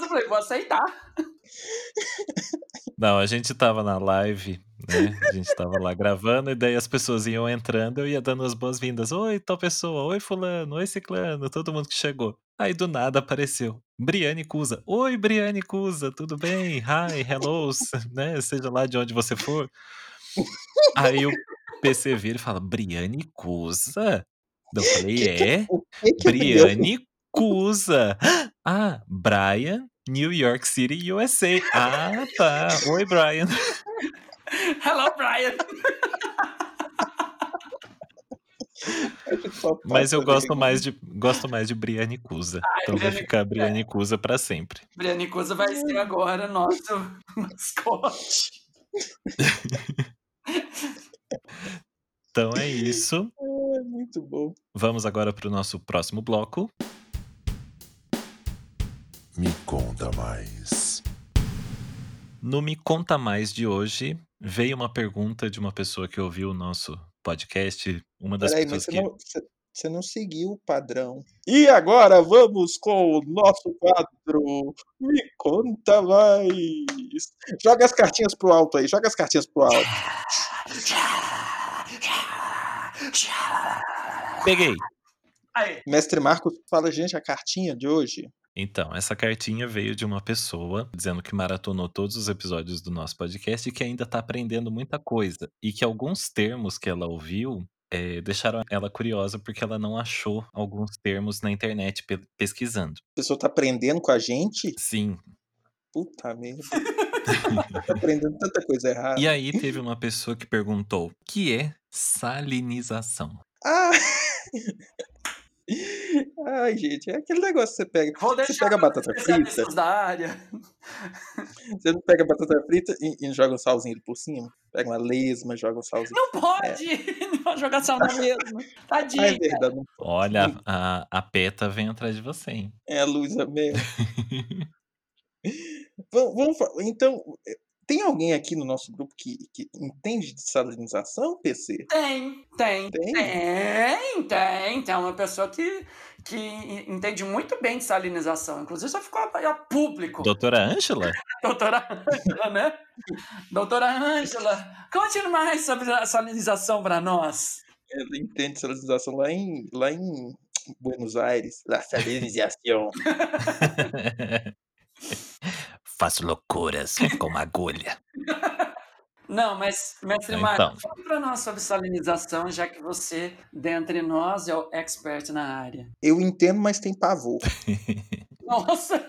Eu. Falei, vou aceitar. Não, a gente tava na live, né? A gente tava lá gravando, e daí as pessoas iam entrando, eu ia dando as boas-vindas. Oi, tal pessoa, oi, fulano, oi, ciclano, todo mundo que chegou. Aí do nada apareceu Briane Cusa. Oi, Briane Cusa, tudo bem? Hi, hello, né? Seja lá de onde você for. Aí o PC vira e fala: Briane Cusa? Eu falei: Que que- é? que que deu? Briane Cusa. Ah, Brian, New York City, USA. Ah, tá. Oi, Brian. Hello, Brian. Mas eu gosto mais de gosto mais de Briane Cusa. Então vai Briane- ficar Briane Cusa pra sempre. Briane Cusa vai ser agora nosso mascote. Então é isso. É muito bom. Vamos agora pro nosso próximo bloco. Me conta mais. No Me Conta Mais de hoje, veio uma pergunta de uma pessoa que ouviu o nosso podcast. Uma das Peraí, mas pessoas você que. não, você, você não seguiu o padrão. E agora vamos com o nosso quadro Me Conta Mais. Joga as cartinhas pro alto aí, joga as cartinhas pro alto. Peguei! Aí, Mestre Marcos fala, gente, a cartinha de hoje. Então, essa cartinha veio de uma pessoa dizendo que maratonou todos os episódios do nosso podcast e que ainda tá aprendendo muita coisa. E que alguns termos que ela ouviu eh, deixaram ela curiosa porque ela não achou alguns termos na internet pe- pesquisando. A pessoa tá aprendendo com a gente? Sim. Puta merda. aprendendo tanta coisa errada. E aí teve uma pessoa que perguntou: o que é salinização? Ah! Ai, gente, é aquele negócio que você pega. vou Você pega batata frita, da área. você não pega a batata frita e, e joga um salzinho ali por cima. Pega uma lesma, joga um salzinho. Não pode não jogar sal na mesma. Tadinho. Ah, é verdade. Olha, a, a PETA vem atrás de você, hein? É a Luísa mesmo. Vamos, vamos então, eh, tem alguém aqui no nosso grupo que, que entende de salinização, PC? Tem, tem, Tem? tem, tem. Tem uma pessoa que, que entende muito bem de salinização. Inclusive, já ficou a, a público. Doutora Ângela? Doutora Ângela, né? Doutora Ângela, conte mais sobre a salinização para nós. Ela entende de salinização lá em, lá em Buenos Aires. La salinização. Faço loucuras com agulha. Não, mas, mestre Então. Marcos, fale para nós sobre salinização, já que você, dentre nós, é o expert na área. Eu entendo, mas tem pavor. Nossa!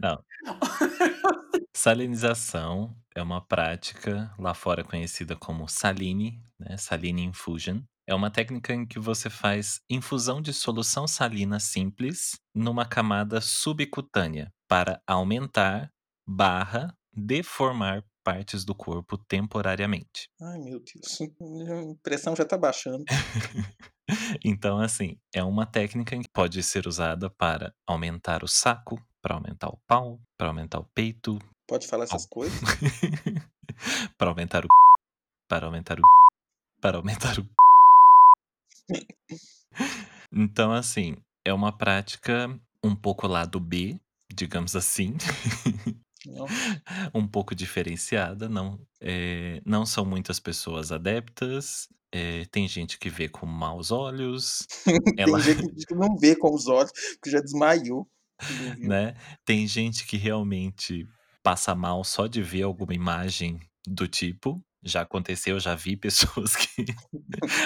Salinização é uma prática lá fora conhecida como saline, né? Saline infusion. É uma técnica em que você faz infusão de solução salina simples numa camada subcutânea para aumentar barra deformar partes do corpo temporariamente. Ai, meu Deus. A pressão já tá baixando. Então, assim, é uma técnica que pode ser usada para aumentar o saco, para aumentar o pau, para aumentar o peito, Pode falar essas coisas? para aumentar o para aumentar o para aumentar o Então, assim, é uma prática um pouco lado B, digamos assim. um pouco diferenciada, não, é, não são muitas pessoas adeptas, é, tem gente que vê com maus olhos, ela, Tem gente que não vê com os olhos, porque já desmaiou. Né? Tem gente que realmente passa mal só de ver alguma imagem do tipo. Já aconteceu, já vi pessoas que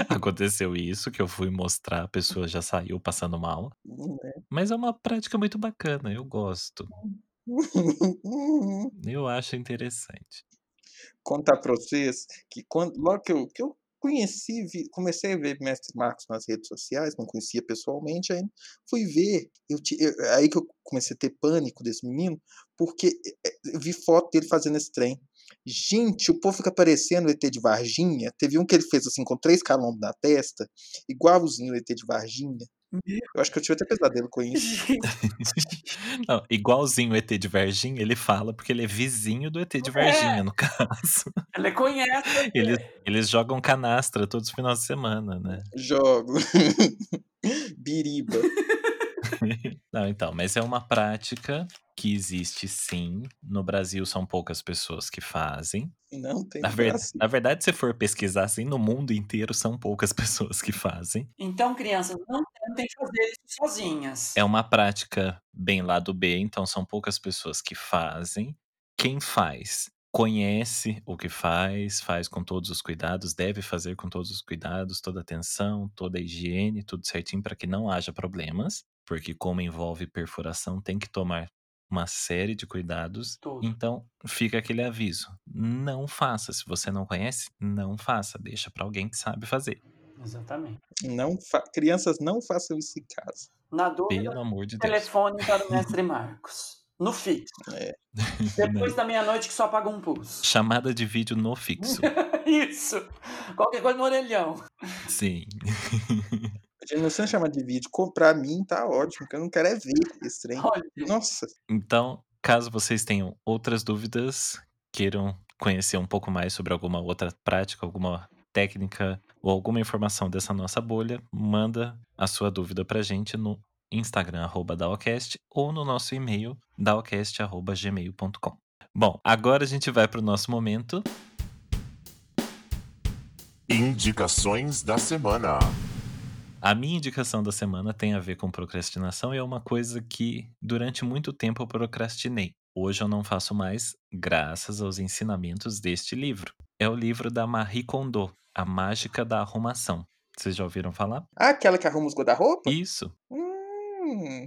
aconteceu isso, que eu fui mostrar, a pessoa já saiu passando mal. Não é. Mas é uma prática muito bacana, eu gosto. Eu acho interessante. Contar pra vocês que quando, logo que eu, que eu conheci, vi- comecei a ver Mestre Marcos nas redes sociais, não conhecia pessoalmente ainda, fui ver, eu, eu- aí que eu comecei a ter pânico desse menino, porque eh, eu vi foto dele fazendo esse trem. Gente, o povo fica parecendo o ET de Varginha. Teve um que ele fez assim com três calombos na testa, igualzinho o ET de Varginha. Eu acho que eu tive até pesadelo com isso. Não, igualzinho o ET de Varginha, ele fala porque ele é vizinho do ET de Varginha, no caso. Ele conhece. Eles, eles jogam canastra todos os finais de semana, né? Jogo. Biriba. Não, então, mas é uma prática que existe sim. No Brasil são poucas pessoas que fazem. Não tem Na, ver- na verdade, se for pesquisar assim, no mundo inteiro são poucas pessoas que fazem. Então, crianças, não tentem fazer isso sozinhas. É uma prática bem lá do B, então são poucas pessoas que fazem. Quem faz conhece o que faz, faz com todos os cuidados, deve fazer com todos os cuidados, toda a atenção, toda a higiene, tudo certinho para que não haja problemas, porque como envolve perfuração, tem que tomar uma série de cuidados. Tudo. Então, fica aquele aviso: não faça. Se você não conhece, não faça. Deixa para alguém que sabe fazer. Exatamente. Não fa- Crianças, não façam isso em casa. Na dúvida, Pelo amor de Deus. telefone para o mestre Marcos. No fixo. É. Depois da meia-noite que só paga um pulso. Chamada de vídeo no fixo. Isso. Qualquer coisa no orelhão. Sim. Não precisa chamar de vídeo. Co- Pra mim tá ótimo, que eu não quero é ver esse trem. Olha, Nossa, Então, caso vocês tenham outras dúvidas, queiram conhecer um pouco mais sobre alguma outra prática, alguma técnica ou alguma informação dessa nossa bolha, manda a sua dúvida pra gente no Instagram, arroba Daocast, ou no nosso e-mail, daocast.gmail.com. Bom, agora a gente vai pro nosso momento. Indicações da semana. A minha indicação da semana tem a ver com procrastinação e é uma coisa que durante muito tempo eu procrastinei. Hoje eu não faço mais, graças aos ensinamentos deste livro. É o livro da Marie Kondo, A Mágica da Arrumação. Vocês já ouviram falar? ah, aquela que arruma os guarda-roupa? Isso. Hum,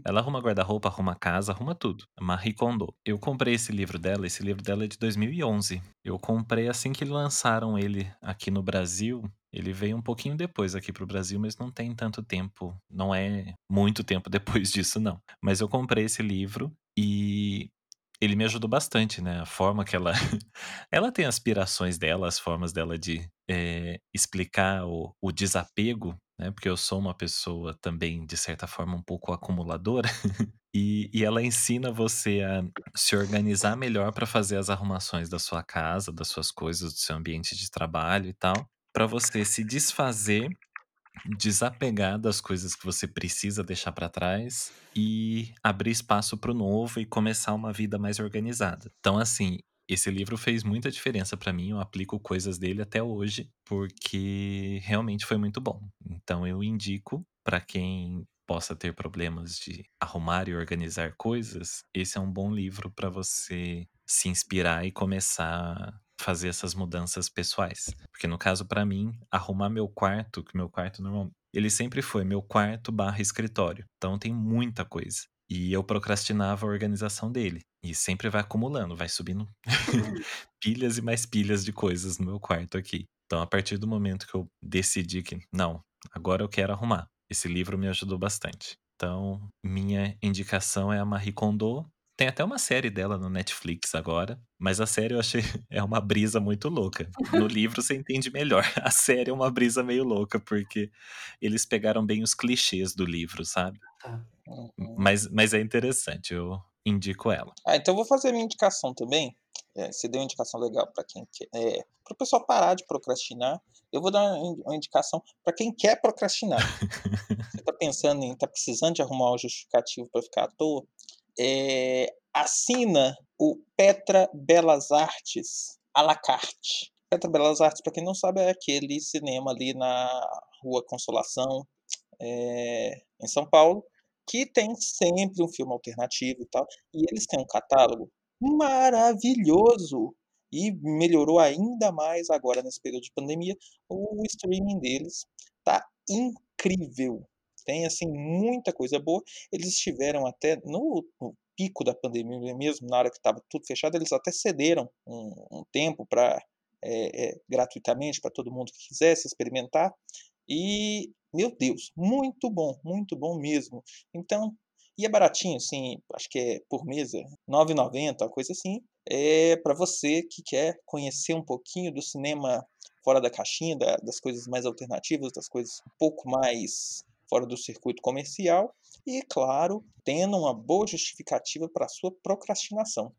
Ela arruma guarda-roupa, arruma casa, arruma tudo. Marie Kondo. Eu comprei esse livro dela, esse livro dela é de 2011. Eu comprei assim que lançaram ele aqui no Brasil. Ele veio um pouquinho depois aqui pro Brasil, mas não tem tanto tempo. Não é muito tempo depois disso, não. Mas eu comprei esse livro e ele me ajudou bastante, né? A forma que ela. ela tem aspirações dela, as formas dela de eh, explicar o, o desapego, né? Porque eu sou uma pessoa também, de certa forma, um pouco acumuladora. e, e ela ensina você a se organizar melhor para fazer as arrumações da sua casa, das suas coisas, do seu ambiente de trabalho e tal. Para você se desfazer desapegar das coisas que você precisa deixar para trás e abrir espaço para o novo e começar uma vida mais organizada. Então, assim, esse livro fez muita diferença para mim. Eu aplico coisas dele até hoje porque realmente foi muito bom. Então, eu indico para quem possa ter problemas de arrumar e organizar coisas, esse é um bom livro para você se inspirar e começar a fazer essas mudanças pessoais. Porque no caso para mim, arrumar meu quarto, que meu quarto normal, ele sempre foi meu quarto barra escritório. Então tem muita coisa. E eu procrastinava a organização dele. E sempre vai acumulando, vai subindo pilhas e mais pilhas de coisas no meu quarto aqui. Então, a partir do momento que eu decidi que, não, agora eu quero arrumar, esse livro me ajudou bastante. Então, minha indicação é a Marie Kondo. Tem até uma série dela no Netflix agora, mas a série eu achei é uma brisa muito louca. No livro você entende melhor. A série é uma brisa meio louca, porque eles pegaram bem os clichês do livro, sabe? uhum. Mas, mas é interessante, eu indico ela. Ah, então eu vou fazer a minha indicação também. É, você deu uma indicação legal para quem quer. É, para o pessoal parar de procrastinar. Eu vou dar uma indicação para quem quer procrastinar. Você está pensando em, está precisando de arrumar um justificativo para ficar à toa? É, assina o Petra Belas Artes à la carte. Petra Belas Artes, para quem não sabe, é aquele cinema ali na Rua Consolação, é, em São Paulo, que tem sempre um filme alternativo e tal. E eles têm um catálogo maravilhoso e melhorou ainda mais agora nesse período de pandemia. O streaming deles tá incrível. Tem assim muita coisa boa. Eles estiveram até no, no pico da pandemia mesmo, na hora que estava tudo fechado, eles até cederam um, um tempo para é, é, gratuitamente para todo mundo que quisesse experimentar. E meu Deus, muito bom, muito bom mesmo. Então e é baratinho, assim, acho que é por mês, é R$ 9,90, uma coisa assim. É para você que quer conhecer um pouquinho do cinema fora da caixinha, da- das coisas mais alternativas, das coisas um pouco mais fora do circuito comercial. E, claro, tendo uma boa justificativa para sua procrastinação.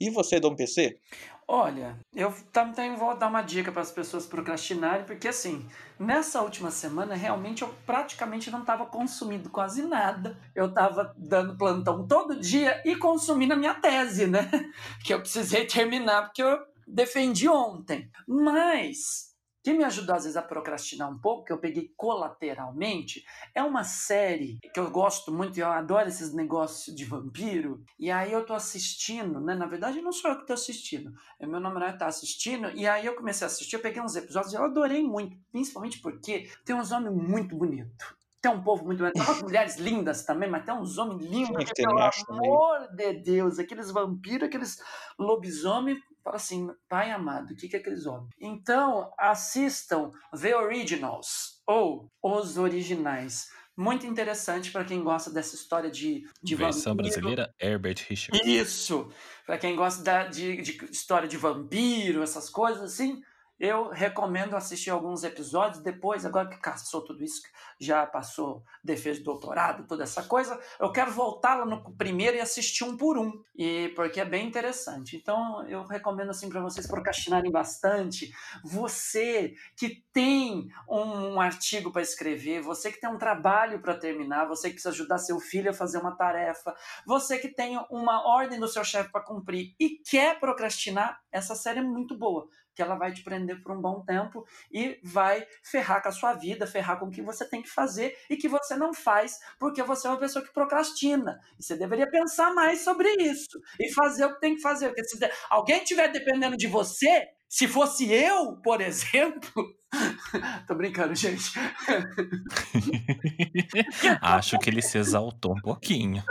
E você, Dom PC? Olha, eu também vou dar uma dica para as pessoas procrastinarem, porque assim, nessa última semana, realmente eu praticamente não estava consumindo quase nada. Eu estava dando plantão todo dia e consumindo a minha tese, né? Que eu precisei terminar, porque eu defendi ontem. Mas que me ajudou às vezes a procrastinar um pouco, que eu peguei colateralmente, é uma série que eu gosto muito, eu adoro esses negócios de vampiro, e aí eu tô assistindo, né? Na verdade, não sou eu que tô assistindo, é meu namorado tá assistindo, e aí eu comecei a assistir, eu peguei uns episódios e eu adorei muito, principalmente porque tem uns homens muito bonitos. Tem um povo muito bonito, tem umas mulheres lindas também, mas tem uns homens lindos, que pelo macho também. amor de Deus, aqueles vampiros, aqueles lobisomens, fala assim, pai amado, o que, que é aqueles homens? Então, assistam The Originals, ou Os Originais. Muito interessante para quem gosta dessa história de, de Versão vampiro. brasileira, Herbert Richards. Isso! Para quem gosta da- de, de história de vampiro, essas coisas assim, eu recomendo assistir alguns episódios. Depois, agora que caçou tudo isso, já passou defesa de doutorado, toda essa coisa, eu quero voltar lá no primeiro e assistir um por um, e porque é bem interessante. Então, eu recomendo assim para vocês procrastinarem bastante. Você que tem um artigo para escrever, você que tem um trabalho para terminar, você que precisa ajudar seu filho a fazer uma tarefa, você que tem uma ordem do seu chefe para cumprir e quer procrastinar, essa série é muito boa, que ela vai te prender por um bom tempo e vai ferrar com a sua vida, ferrar com o que você tem que fazer e que você não faz porque você é uma pessoa que procrastina. E você deveria pensar mais sobre isso e fazer o que tem que fazer. Porque se alguém estiver dependendo de você, se fosse eu, por exemplo. Tô brincando, gente. Acho que ele se exaltou um pouquinho.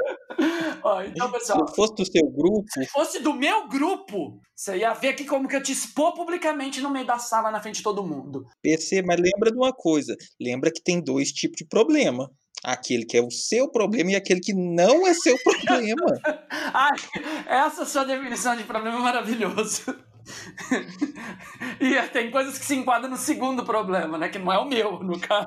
Ó, então, Se pessoal, eu fosse do seu grupo, se fosse do meu grupo, você ia ver aqui como que eu te expor publicamente no meio da sala, na frente de todo mundo. PC, mas lembra de uma coisa: lembra que tem dois tipos de problema. Aquele que é o seu problema e aquele que não é seu problema. Ai, essa sua definição de problema é maravilhoso. e tem coisas que se enquadram no segundo problema, né? Que não é o meu, no caso.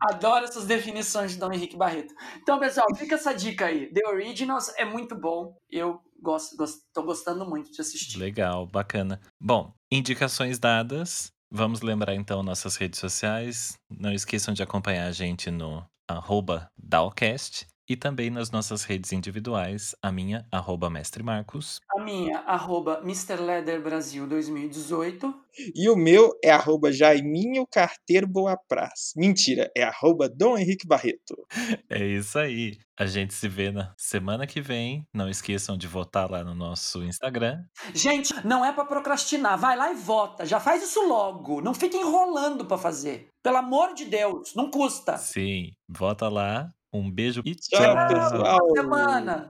Adoro essas definições de Dom Henrique Barreto. Então, pessoal, fica essa dica aí. The Originals é muito bom. Eu gosto, tô gostando muito de assistir. Legal, bacana. Bom, indicações dadas. Vamos lembrar então nossas redes sociais. Não esqueçam de acompanhar a gente no arroba Dalcast e também nas nossas redes individuais, a minha, arroba Mestre Marcos. A minha, arroba Mr. Leather Brasil 2018. E o meu é arroba Jaiminho Carteiro Boa Praz. Mentira, é arroba Dom Henrique Barreto. É isso aí. A gente se vê na semana que vem. Não esqueçam de votar lá no nosso Instagram. Gente, não é pra procrastinar. Vai lá e vota. Já faz isso logo. Não fica enrolando pra fazer. Pelo amor de Deus, não custa. Sim, vota lá. Um beijo e Tchau, tchau. pessoal. Boa semana.